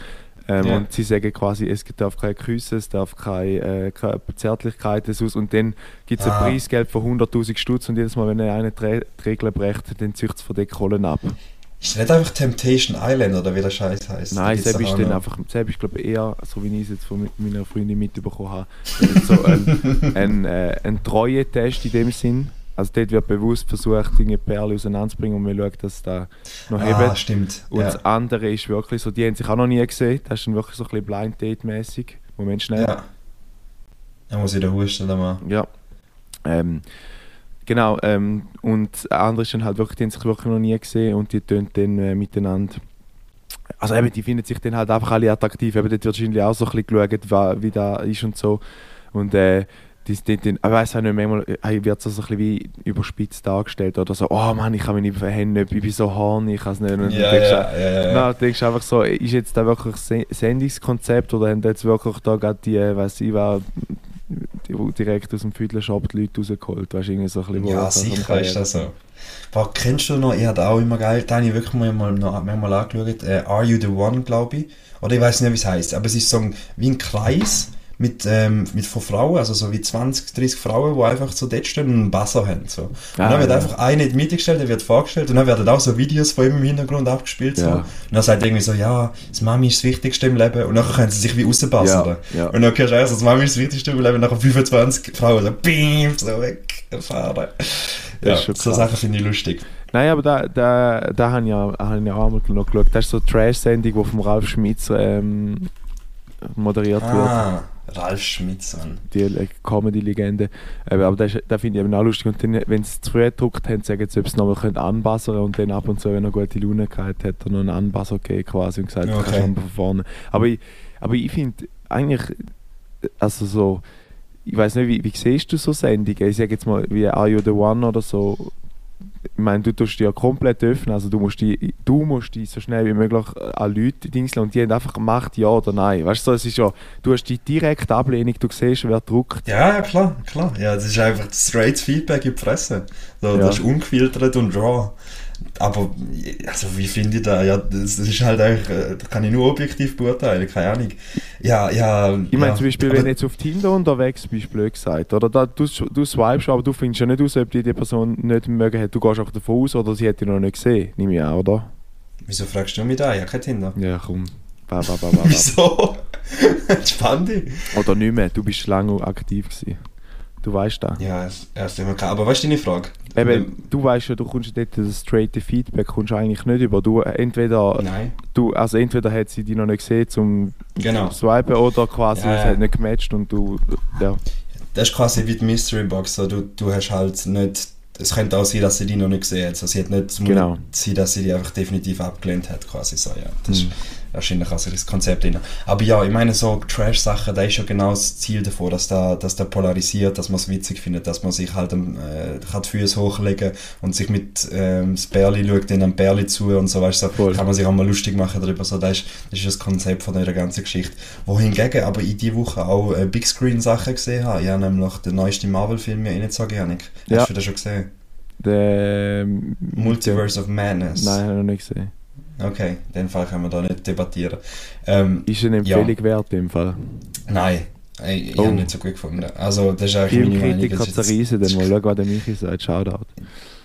Ähm, Ja. Und sie sagen quasi, es darf keine Küsse, es darf keine, äh, keine Zärtlichkeiten aus und dann gibt es Ah. ein Preisgeld von 100'000 Stutz und jedes Mal, wenn er eine die Regel bricht, dann zieht es von den Kohlen ab. Ist das nicht einfach Temptation Island oder wie der Scheiß heißt? Nein, Seb ist dann einfach, Seb ist glaube eher, so wie ich es jetzt von meiner Freundin mitbekommen habe, so ein, [LAUGHS] ein, äh, ein Treue-Test in dem Sinn. Also dort wird bewusst versucht, Dinge Perle auseinanderzubringen und man schaut, dass da noch Ah, hebt. stimmt. Und ja. das andere ist wirklich so, die haben sich auch noch nie gesehen, das ist dann wirklich so ein bisschen Blind Date-mäßig. Moment schnell. ja. Da muss ich da husten, da mal. Ja. Ähm, genau, ähm, und das andere dann halt wirklich, die haben sich wirklich noch nie gesehen und die tun dann äh, miteinander. Also eben, die finden sich dann halt einfach alle attraktiv. Eben, dort wird wahrscheinlich auch so ein bisschen geschaut, wie da ist und so. Und äh, die, die, die, ich weiß auch nicht, manchmal äh, wird es so ein bisschen wie überspitzt dargestellt oder so, oh Mann, ich kann mich nicht verhängen, ich bin so horny, ich kann es nicht. Und dann Ja, denkst ja, ja, ja. Nein, du denkst einfach so, ist jetzt da wirklich Se- Sendungskonzept oder haben jetzt wirklich da gerade die, äh, weiß ich was, direkt aus dem Viertelshop die Leute rausgeholt, weißt irgendwie so ein bisschen Ja, sicher ist das so. Boah, kennst du noch, ich hatte auch immer geil, da habe ich wirklich mal, mal, manchmal angeschaut, äh, Are You The One, glaube ich. Oder ich weiß nicht, wie es heißt, aber es ist so ein, wie ein Kreis mit, ähm, mit von Frauen, also so wie 20, 30 Frauen, die einfach so dort stehen und einen Buzzer haben. So. Und Ah, dann wird ja. einfach eine in die Mitte gestellt, der wird vorgestellt und dann werden auch so Videos von ihm im Hintergrund abgespielt. So. Ja. Und dann sagt irgendwie so, ja, das Mami ist das Wichtigste im Leben und dann können sie sich wie rausbuzzern. Ja. Und dann hörst du so, das Mami ist das Wichtigste im Leben und nachher 25 Frauen so, beam, so wegfahren. Ja, so. Sachen finde ich lustig. Nein, aber da, da, da habe ich, ja, hab ich ja auch mal noch geschaut. Das ist so eine Trash-Sendung, die vom Ralf Schmitz ähm, moderiert wird. Ralf Schmitzmann. die Le- Comedy-Legende. Aber, das, das finde ich eben auch lustig. Und wenn sie zu früh gedruckt haben, sagen sie, ob sie nochmal können anbassern und dann ab und zu, wenn er gute Laune gehabt hat, er noch einen Anbasser gegeben quasi und gesagt, du Okay. kannst nochmal von vorne. Aber ich, aber ich finde eigentlich, also so, ich weiß nicht, wie, wie siehst du so Sendungen? Ich sage jetzt mal, wie Are You The One oder so. Meine, du tust dich ja komplett öffnen, also du musst die, du musst die so schnell wie möglich äh, an Leute dingseln und die haben einfach gemacht, ja oder nein. Weißt du, es ist ja, du hast die direkte Ablehnung, du siehst, wer druckt. Ja, ja, klar, klar. Ja, das ist einfach straight Feedback in die Fresse. So, Ja. Das ist ungefiltert und raw. Aber, also, wie finde ich das? Ja, das, das ist halt eigentlich, äh, das kann ich nur objektiv beurteilen, keine Ahnung. Ja, ja. Ich meine ja, zum Beispiel, wenn du jetzt auf Tinder unterwegs bist, blöd gesagt, oder da, du, du swipest, aber du findest ja nicht aus, ob die, die Person nicht mögen hat. Du gehst auch davon aus, oder sie hat dich noch nicht gesehen, nehme ich an, oder? Wieso fragst du mich da? Ich habe kein Tinder. Ja, komm. Ba, ba, ba, ba, ba. [LAUGHS] Wieso? [LAUGHS] Entspann dich. Oder nicht mehr, du bist lange aktiv gewesen. Du weißt das. Ja, erst immer klar. Aber weißt du deine Frage? Eben, du weißt ja, du kommst dort das straight Feedback kommst eigentlich nicht über. Du entweder Nein. du, also entweder hat sie dich noch nicht gesehen zum Genau. Swipen oder quasi Ja, es hat nicht gematcht und du ja. Das ist quasi wie die Mystery Box. So, du, du hast halt nicht. Es könnte auch sein, dass sie die noch nicht gesehen hat. Also, sie hat nicht Genau. sein, dass sie die einfach definitiv abgelehnt hat. Quasi so, ja. Das Mhm. ist wahrscheinlich also das Konzept drin. Aber ja, ich meine, so Trash-Sachen, da ist ja genau das Ziel davon, dass da, dass da polarisiert, dass man es witzig findet, dass man sich halt äh, kann die Füße hochlegen und sich mit ähm, das Bärli schaut dann am Bärli zu und so, weißt du, so, Voll. kann man sich auch mal lustig machen darüber. So, das, ist, das ist das Konzept von dieser ganzen Geschichte. Wohingegen aber ich diese Woche auch äh, Big Screen Sachen gesehen habe. Ich habe nämlich den neuesten Marvel-Film mir reingezogen, Janik. Hast Ja. du das schon gesehen? Der Multiverse of Madness. Nein, habe ich noch nicht gesehen. Okay, in dem Fall können wir da nicht debattieren. Ähm, Ist eine Ja. Empfehlung wert im Fall. nein, ich, ich Oh. habe nicht so gut gefunden. Also, das ist eigentlich meine Meinung. Filmkritiker Das ist jetzt- zerreißen, dann mal schauen, was der Michi sagt. Shoutout.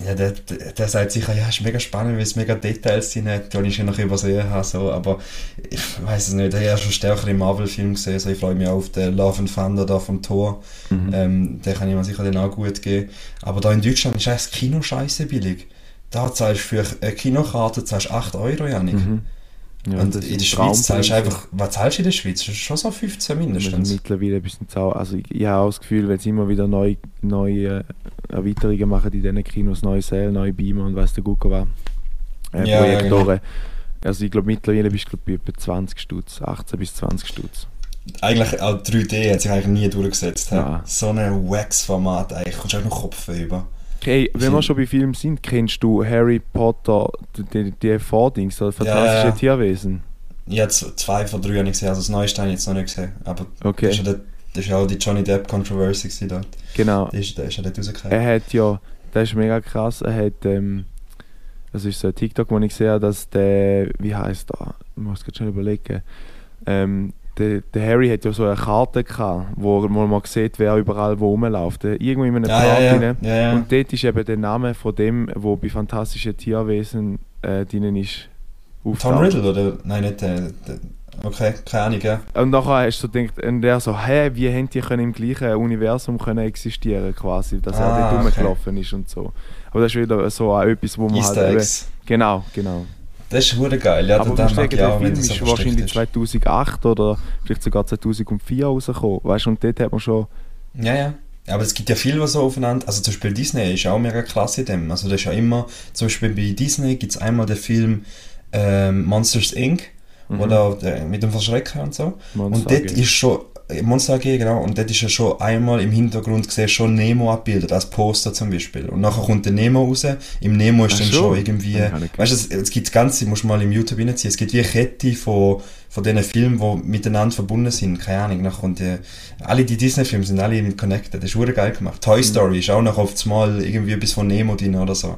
Ja, der, der, der sagt sicher, ja, ist mega spannend, weil es mega Details sind, die ich noch übersehen habe, so, aber ich weiß es nicht, ich habe schon stärkere Marvel-Filme gesehen, so, ich freue mich auch auf den Love and Thunder da vom Tor, Mhm. ähm, den kann ich mir sicher dann auch gut geben, aber da in Deutschland ist eigentlich das Kino scheiße billig. Da zahlst du für eine Kinokarte zahlst 8 Euro, Janik. Mhm. Ja, und in der Schweiz zahlst du einfach, was zahlst du in der Schweiz? Das ist schon so 15 Das ist mindestens. mittlerweile ein bisschen zau. Also ich, ich habe auch das Gefühl, wenn sie immer wieder neue, neue äh, Erweiterungen machen in diesen Kinos, neue Säle, neue Beamer und weiss der Gucker was, äh, Ja, ja, Projektoren. Also ich glaube mittlerweile bist du bei etwa 20 Stutz, 18 bis 20 Stutz. Eigentlich auch 3D hat sich eigentlich nie durchgesetzt. Ja. So ein Wax-Format, eigentlich kommst du auch noch Kopf über. Okay, wenn wir schon bei Filmen sind, kennst du Harry Potter, die, die Vordings, das fantastische ja. Tierwesen? Ich habe z- zwei von drei habe ich gesehen, also das neueste habe ich jetzt noch nicht gesehen. Aber Okay. das, ist ja das ist ja auch die Johnny Depp Controversy dort. Genau. Der ist, der ist ja dort rausgekommen. Er hat ja, das ist mega krass, er hat, ähm, das ist so ein TikTok, wo ich habe, dass der, wie heißt er, ich muss gerade schnell überlegen, ähm, der, der Harry hat ja so eine Karte gehabt, wo man mal sieht, wer überall wo rumläuft. Äh, Irgendwo in einem ja, Park ja, ja. Und dort ist eben der Name von dem, wo bei Fantastischen Tierwesen äh, drinnen ist, Tom. Riddle oder? Nein, nicht der. der okay, keine Ahnung, ja. Und nachher hast du gedacht, und der so, hä, wie haben die können im gleichen Universum können existieren quasi, dass er Ah, dort okay. rumgelaufen ist und so. Aber das ist wieder so etwas, wo man Easter halt Eggs. Genau, genau. Das ist hure geil. Ja, Aber du mag ich auch, wenn ist wahrscheinlich ist. 2008 oder vielleicht sogar 2004 rausgekommen. Weißt du, und dort hat man schon. Ja, ja. Aber es gibt ja viel, was so aufeinander. Also zum Beispiel Disney ist auch mega klasse in dem. Also das ist ja immer, zum Beispiel bei Disney gibt es einmal den Film ähm, Monsters Inc., Mhm. da äh, mit dem Verschrecken und so. Monster und dort ist schon, Monster AG, genau, und dort ist ja schon einmal im Hintergrund gesehen, schon Nemo abgebildet, als Poster zum Beispiel. Und nachher kommt der Nemo raus, im Nemo ist Ach dann so. schon irgendwie, weißt du, es, es gibt ganze, musst du mal im YouTube reinziehen, es gibt wie eine Kette von, von diesen Filmen, die miteinander verbunden sind, keine Ahnung, nachher kommt die, alle die Disney-Filme sind alle mit connected, das ist hure geil gemacht. Mhm. Toy Story ist auch noch oft mal irgendwie etwas von Nemo drin oder so.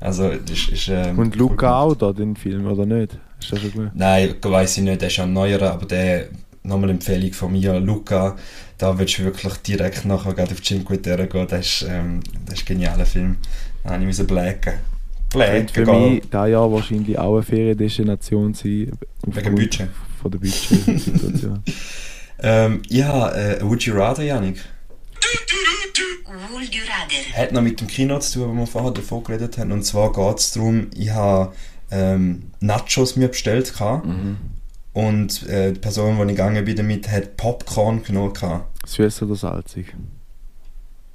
Also, das ist, ähm, Und Luca auch da, den Film, oder nicht? Ist das schon gut? Nein, weiß ich nicht, der ist ja ein neuerer, aber der, nochmal Empfehlung von mir, Luca, da willst du wirklich direkt nachher gerade auf Cinque Terre gehen, das ist, ähm, das ist ein genialer Film. Da habe ich müssen bläken. Könnte Bläken, für gehen. mich dieses Jahr wahrscheinlich auch eine Feriendestination sein. Wegen Budget. Von der Budget-Situation. [LAUGHS] Ähm, ja, äh, Would You Rather, Janik, Would you rather? hat noch mit dem Kino zu tun, wo wir vorher davon geredet haben, und zwar geht es darum, ich habe ähm, Nachos mir bestellt Mhm. Und äh, die Person, die ich gegangen bin damit, hat Popcorn genommen. Süß oder salzig?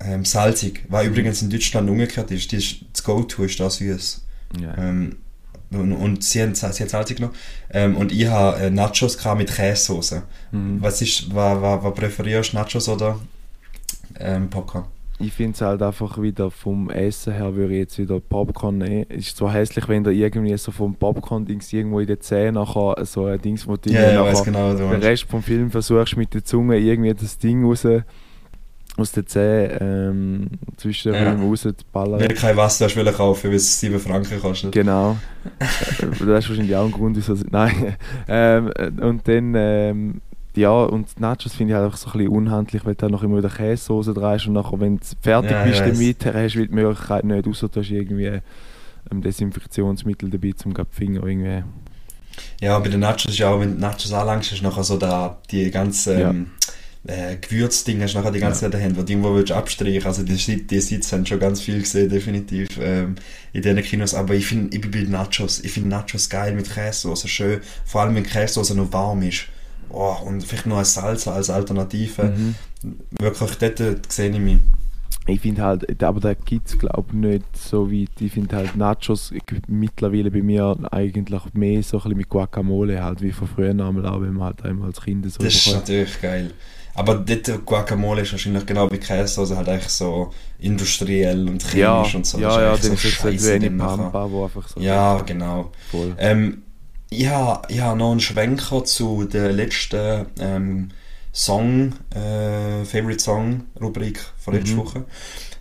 ähm, salzig, was übrigens in Deutschland umgekehrt ist. Die ist das Go-To ist da süß. Ja. Ähm, und, und sie, haben, sie hat salzig genommen. Ähm, und ich habe äh, Nachos mit Käsesoße. Mhm. Was ist, was, was, was präferierst du, Nachos oder ähm, Popcorn? Ich finde es halt einfach wieder vom Essen her, würde ich jetzt wieder Popcorn nehmen. Es ist zwar hässlich, wenn du irgendwie so vom Popcorn-Dings irgendwo in den Zähnen nachher so ein Dings, wo du Ja, ja, nachher weiß genau, den. Rest vom Film versuchst mit der Zunge irgendwie das Ding raus aus den Zähnen ähm, zwischen den Ja. Räumen raus zu ballern. Wenn du kein Wasser hast, will kaufen, weil es 7 Franken kostet. Genau. [LAUGHS] Äh, das ist wahrscheinlich auch ein Grund, wieso Nein. [LAUGHS] Ähm, äh, und dann, ähm, ja, und Nachos finde ich halt einfach so ein bisschen unhandlich, weil du dann noch immer wieder Käsesoße drehst und nachher, wenn du fertig Ja, bist damit, hast du die Möglichkeit nicht, außer du hast irgendwie ein Desinfektionsmittel dabei, um die Finger irgendwie... Ja, bei den Nachos ist ja auch, wenn du Nachos anlangst, hast du nachher so da, die ganzen Ja. ähm, äh, Gewürzdinge hast du nachher die ganze Zeit in der Hand, die du irgendwo willst abstreichen Also die, die Sitze haben schon ganz viel gesehen, definitiv, ähm, in diesen Kinos. Aber ich finde, ich bin bei Nachos, ich finde Nachos geil mit Käsesoße, schön. Vor allem, wenn die Käsesoße noch warm ist. Oh, und vielleicht noch ein Salz als Alternative. Mhm. Wirklich, dort äh, sehe ich mich. Ich finde halt, aber da gibt es glaube ich nicht so weit. Ich finde halt Nachos mittlerweile bei mir eigentlich mehr so ein bisschen mit Guacamole halt, wie von früher einmal auch, wenn man halt einmal als Kind so Das ist bekommt. natürlich geil. Aber dort Guacamole ist wahrscheinlich genau wie Käsesoße halt echt so industriell und chemisch Ja, und so. ja, Das ja, echt dann ist es so eine. Pampa, wo einfach so... Ja, genau. Voll. Ähm, ich habe ich ha noch einen Schwenker zu der letzten ähm, Song, äh, Favorite Song Rubrik von letzter Mhm. Woche.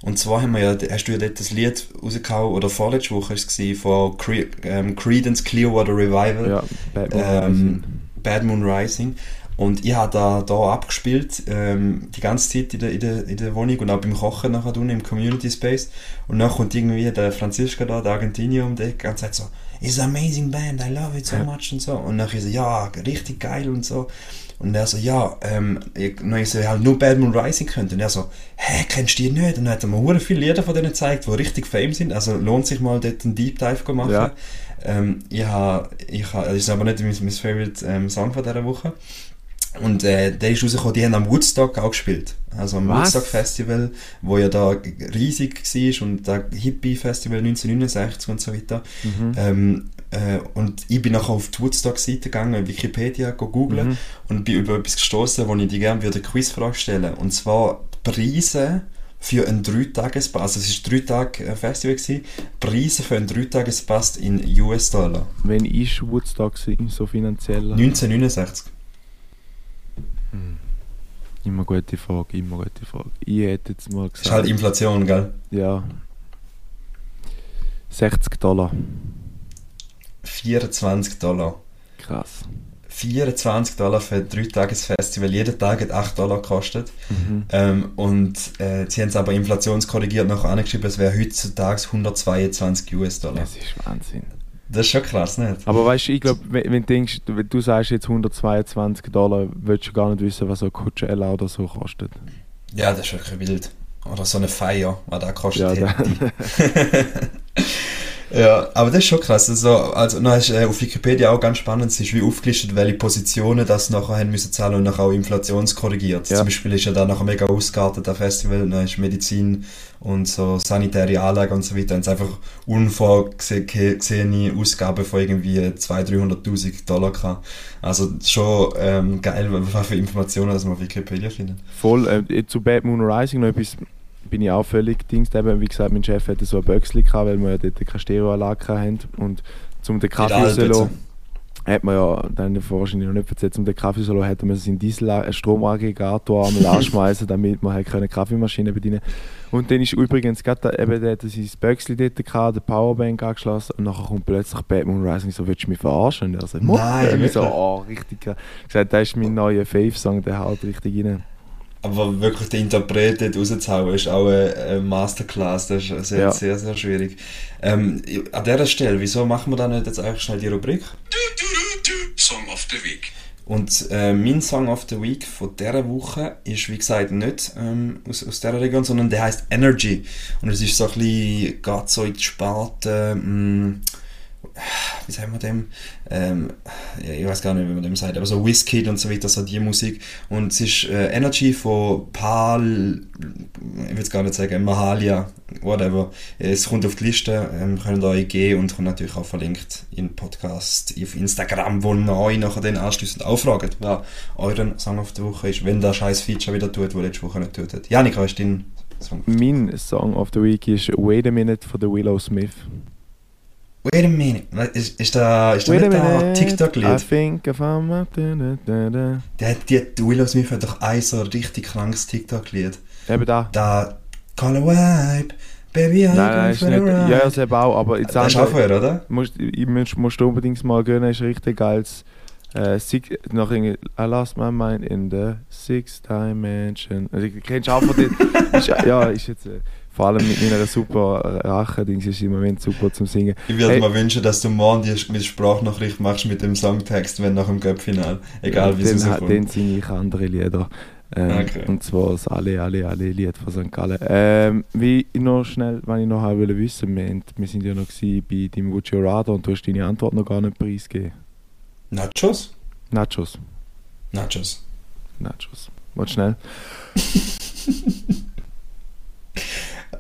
Und zwar haben wir ja, hast du ja dort das Lied rausgehauen, oder vorletzte Woche ist es gewesen, von Cre ähm, Creedence Clearwater Revival. Ja, Batman Ähm, Rising. Bad Moon Rising. Und ich habe da, da abgespielt, ähm, die ganze Zeit in der, in, der, in der Wohnung und auch beim Kochen nachher unten im Community Space. Und dann kommt irgendwie der Franziska da, der Argentinier um die Ecke und sagt so, It's an amazing band, I love it so Ja. much und so. Und dann so, ja, richtig geil und so. Und er so, ja, ähm, ich, dann so, halt nur Bad Moon Rising könnt. Und er so, hä, kennst du die nicht? Und dann hat er mir viele Lieder von denen gezeigt, die richtig fame sind. Also lohnt sich mal dort einen Deep Dive zu machen. Ja. Ähm, ich habe, ich ha, das ist aber nicht mein, mein Favorite ähm, Song von dieser Woche. Und äh, der ist rausgekommen, die haben am Woodstock auch gespielt. Also am Was? Woodstock Festival, wo ja da riesig war und das Hippie Festival 1969 und so weiter. Mhm. Ähm, äh, und ich bin nachher auf die Woodstock-Seite gegangen, Wikipedia, go googlen Mhm. und bin über etwas gestoßen, wo ich dir gerne würde eine Quizfrage stellen Und zwar Preise für einen Dreitagespass. Also es war drei Tage äh, Festival. Gewesen. Preise für einen Dreitagespass in US-Dollar. Wenn ich Woodstock so finanziell... 1969. Immer gute Frage, immer gute Frage. Ich hätte jetzt mal Das ist gesagt... halt Inflation, gell? ja... 60 Dollar. 24 Dollar. Krass. 24 Dollar für ein Dreitagesfestival. Jeder Tag hat 8 Dollar gekostet. Mhm. Ähm, und äh, sie haben es aber inflationskorrigiert nachher angeschrieben, es wäre heutzutage 122 US-Dollar. Das ist Wahnsinn. Das ist schon krass, nicht? Aber weißt du, ich glaube, wenn, wenn, du denkst, wenn du sagst jetzt 122 Dollar, willst du gar nicht wissen, was so ein Coachella oder so kostet. Ja, das ist wirklich wild. Oder so eine Feier, was da kostet Ja, da-. [LAUGHS] ja, aber das ist schon krass. Also, also dann ist äh, auf Wikipedia auch ganz spannend, es ist wie aufgelistet, welche Positionen das nachher haben müssen zahlen und nachher auch inflationskorrigiert. Ja. Zum Beispiel ist ja da nachher mega ausgeartet, der Festival, dann ist Medizin und so sanitäre Anlagen und so weiter. Und es einfach unvorgesehene Ausgaben von irgendwie 200.000, 300.000 Dollar gehabt. Also schon ähm, geil, was für Informationen das man auf Wikipedia findet. Voll, äh, zu Bad Moon Rising noch etwas, bin ich auch völlig dingst eben, wie gesagt, mein Chef hatte so ein Böxli gehabt, weil wir ja dort keine Stereoanlage hatten und zum den Kaffee rauszulassen, so. hat man ja, dann wahrscheinlich noch nicht erzählt, zum den Kaffee rauszulassen, hätte man seinen Diesel Stromaggregator einmal [LAUGHS] anschmeißen, damit man halt keine Kaffeemaschine bedienen Und dann ist übrigens gerade eben der, das ist Böxli dort gehabt, der Powerbank angeschlossen und nachher kommt plötzlich Bad Moon Rising, so, willst du mich verarschen? Und er so, Nein. Ich so, oh, richtig. Ich gesagt, das ist mein neuer Fave-Song, der haut richtig rein. Aber wirklich den Interpret dort rauszuhauen, ist auch eine, Masterclass. Das ist sehr, Ja. sehr, sehr schwierig. Ähm, an dieser Stelle, wieso machen wir dann nicht jetzt eigentlich schnell die Rubrik? Song of the Week. Und äh, mein Song of the Week von dieser Woche ist, wie gesagt, nicht ähm, aus, aus dieser Region, sondern der heißt Energy. Und es ist so ein bisschen, geht so in die Sparte, mh, wie sagen wir dem? Ähm, ja, ich weiß gar nicht, wie man dem sagt, aber so Wizkid und so weiter, so die Musik. Und es ist äh, Energy von Pal, ich will es gar nicht sagen, Mahalia, whatever. Es kommt auf die Liste, ähm, könnt ihr euch geben und kommt natürlich auch verlinkt im Podcast, auf Instagram, wo ihr euch nachher dann anschliessend auch fragt, wer euren Song of the Woche ist, wenn der scheiß Feature wieder tut, wo letzte Woche nicht tut hat. Janik, was ist dein Song. Mein Song of the Week ist Wait a Minute von The Willow Smith. Wait a minute. Ist, ist da, ist da nicht I TikTok-Lied? think if I'm up, da, da, da. Der Die, die Willow Smith hat doch ein so richtig krankes TikTok-Lied. Eben da. Da, Call a Vibe, Baby, I Nein, nein, ist nicht. Ja, ja, das selber auch, aber jetzt ist auch vorher, oder? musst, ich musst, musst du unbedingt mal gönnen, ist richtig geiles. Äh, six, noch irgendwie, I lost my mind in the sixth dimension. Also, ich kennst du auch von den. [LAUGHS] ist, ja, ist jetzt. Äh, vor allem mit meiner super Rache-Dings ist im Moment super zum Singen. Ich würde Hey. mir wünschen, dass du morgen die Sprachnachricht machst mit dem Songtext, wenn nach dem Göppfinal. Egal wie es rauskommt. dann singe ich andere Lieder. Ähm, Okay. Und zwar das alle, alle, alle Lied von St. Gallen. Ähm, wie noch schnell, wenn ich noch haben wollte wissen, wir, wir sind ja noch bei deinem Vuccio Radar und du hast deine Antwort noch gar nicht preisgegeben. Nachos? Nachos. Nachos. Nachos. Warte schnell. [LAUGHS]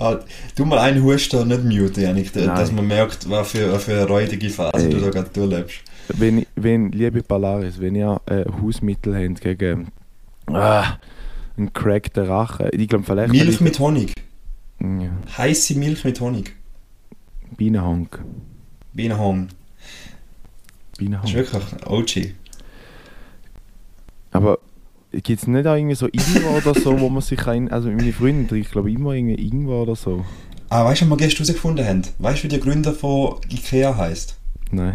Ah, tu mal einen Husten nicht muten, Janik, Nein. dass man merkt, was für, was für eine räudige Phase Ey. du da gerade durchlebst. Wenn, wenn, liebe Polaris, wenn ihr äh, Hausmittel habt gegen ah, einen crackten Rachen, ich glaube vielleicht... Milch mit Honig. Ja, Heiße Milch mit Honig. Bienenhank. Bienenhorn. Das ist wirklich OG. Aber gibt es nicht auch irgendwie so Ingwer oder so, wo man sich kann... Also meine Freundin trinkt glaube ich immer irgendwie Ingwer oder so. Ah, weißt du, was wir gestern herausgefunden haben? Weißt du, wie der Gründer von Ikea heißt? Nein.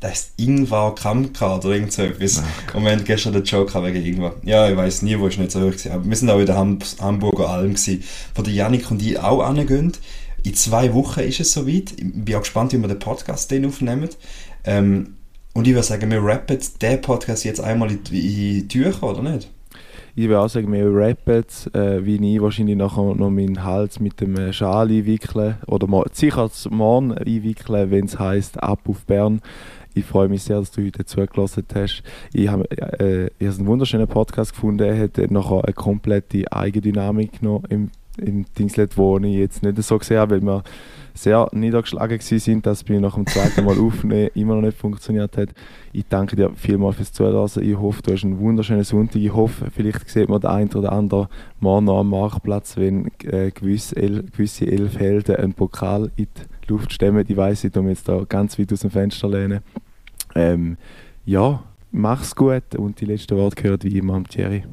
Das ist Ingvar Kamka oder irgend so etwas. Ach, Und wir haben gestern den Joke wegen Ingvar. Ja, ich weiß nie, wo ist nicht so hoch. Aber wir sind auch in der Ham Hamburger Alm gewesen, wo der Janik und ich auch angehen. In zwei Wochen ist es soweit. Ich bin auch gespannt, wie wir den Podcast den aufnehmen. Ähm, und ich würde sagen, wir rappen den Podcast jetzt einmal in die, Tücher, oder nicht? Ich würde auch sagen, wir rappen, äh, wie ich wahrscheinlich nachher noch meinen Hals mit dem äh, Schal einwickeln. Oder mo- sicher morgen einwickeln, wenn es heisst «Ab auf Bern». Ich freue mich sehr, dass du heute zugelassen hast. Ich habe äh, ich habe einen wunderschönen Podcast gefunden. Er hat äh, nachher eine komplette Eigendynamik genommen im, im Dingslet, wo ich jetzt nicht so gesehen habe, weil wir sehr niedergeschlagen gewesen sind, dass bei mir nach dem zweiten Mal [LAUGHS] aufnehmen immer noch nicht funktioniert hat. Ich danke dir vielmals fürs Zuhören. Ich hoffe, du hast einen wunderschönen Sonntag. Ich hoffe, vielleicht sieht man den einen oder anderen morgen noch am Marktplatz, wenn äh, gewisse, El gewisse elf Helden einen Pokal in die Luft stemmen. Ich weiss, ich mich jetzt da ganz weit aus dem Fenster lehnen. Ähm, ja, mach's gut und die letzten Worte gehört wie immer am Thierry.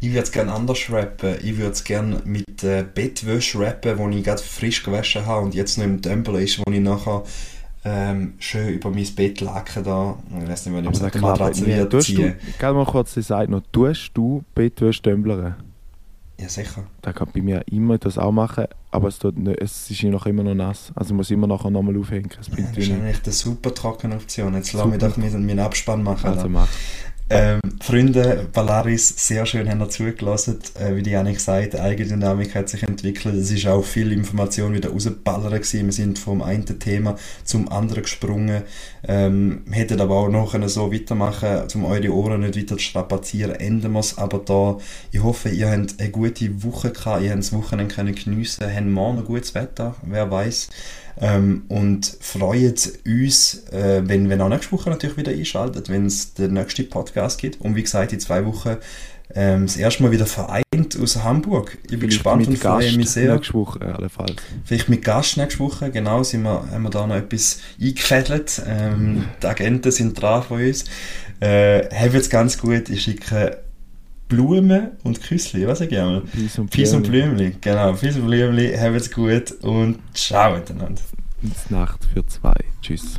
Ich würde es gerne anders rappen. Ich würde es gerne mit äh, Bettwäsche rappen, wo ich gerade frisch gewaschen habe und jetzt noch im Tempel ist, wo ich nachher ähm, schön über mein Bett lacke da. Ich weiß nicht, wenn ich das das Matratze wieder ziehe. gell mal kurz die Seite noch, tust du Bettwäsche dömblern? Ja, sicher. Das kann bei mir immer das auch machen, aber es, tut nicht, es ist noch immer noch nass. Also muss immer nachher nochmal aufhängen. Es Ja, das ist eigentlich eine super trockene Option. Jetzt lass mich Super. doch meinen, Abspann machen. Also da. mach. Ähm, Freunde, Valaris, sehr schön haben ihr zugelassen. Äh, wie die Janik gesagt, die Eigendynamik hat sich entwickelt. Es ist auch viel Information wieder rausgeballert gewesen. Wir sind vom einen Thema zum anderen gesprungen. Ähm, wir hätten aber auch noch können so weitermachen, um eure Ohren nicht weiter zu strapazieren. Enden wir es aber da. Ich hoffe, ihr habt eine gute Woche gehabt. Ihr habt das Wochenende können geniessen. Habt morgen gutes Wetter, wer weiß. Ähm, und freut uns, äh, wenn, wenn auch nächste Woche natürlich wieder einschaltet, wenn es den nächsten Podcast gibt. Und wie gesagt, in zwei Wochen ähm, das erste Mal wieder vereint aus Hamburg. Ich bin Vielleicht gespannt und freue mich sehr. nächste Woche, allenfalls. Vielleicht mit Gast nächste Woche, genau, sind wir, haben wir da noch etwas eingefädelt. Ähm, [LAUGHS] die Agenten sind dran von uns. Äh, haben jetzt ganz gut, ich schicke Blumen und Küssli, was ich gerne. Peace und Peace und Blümchen. Blümli, genau, Peace und Blümli, haben es gut und ciao miteinander. Nacht für zwei. Tschüss.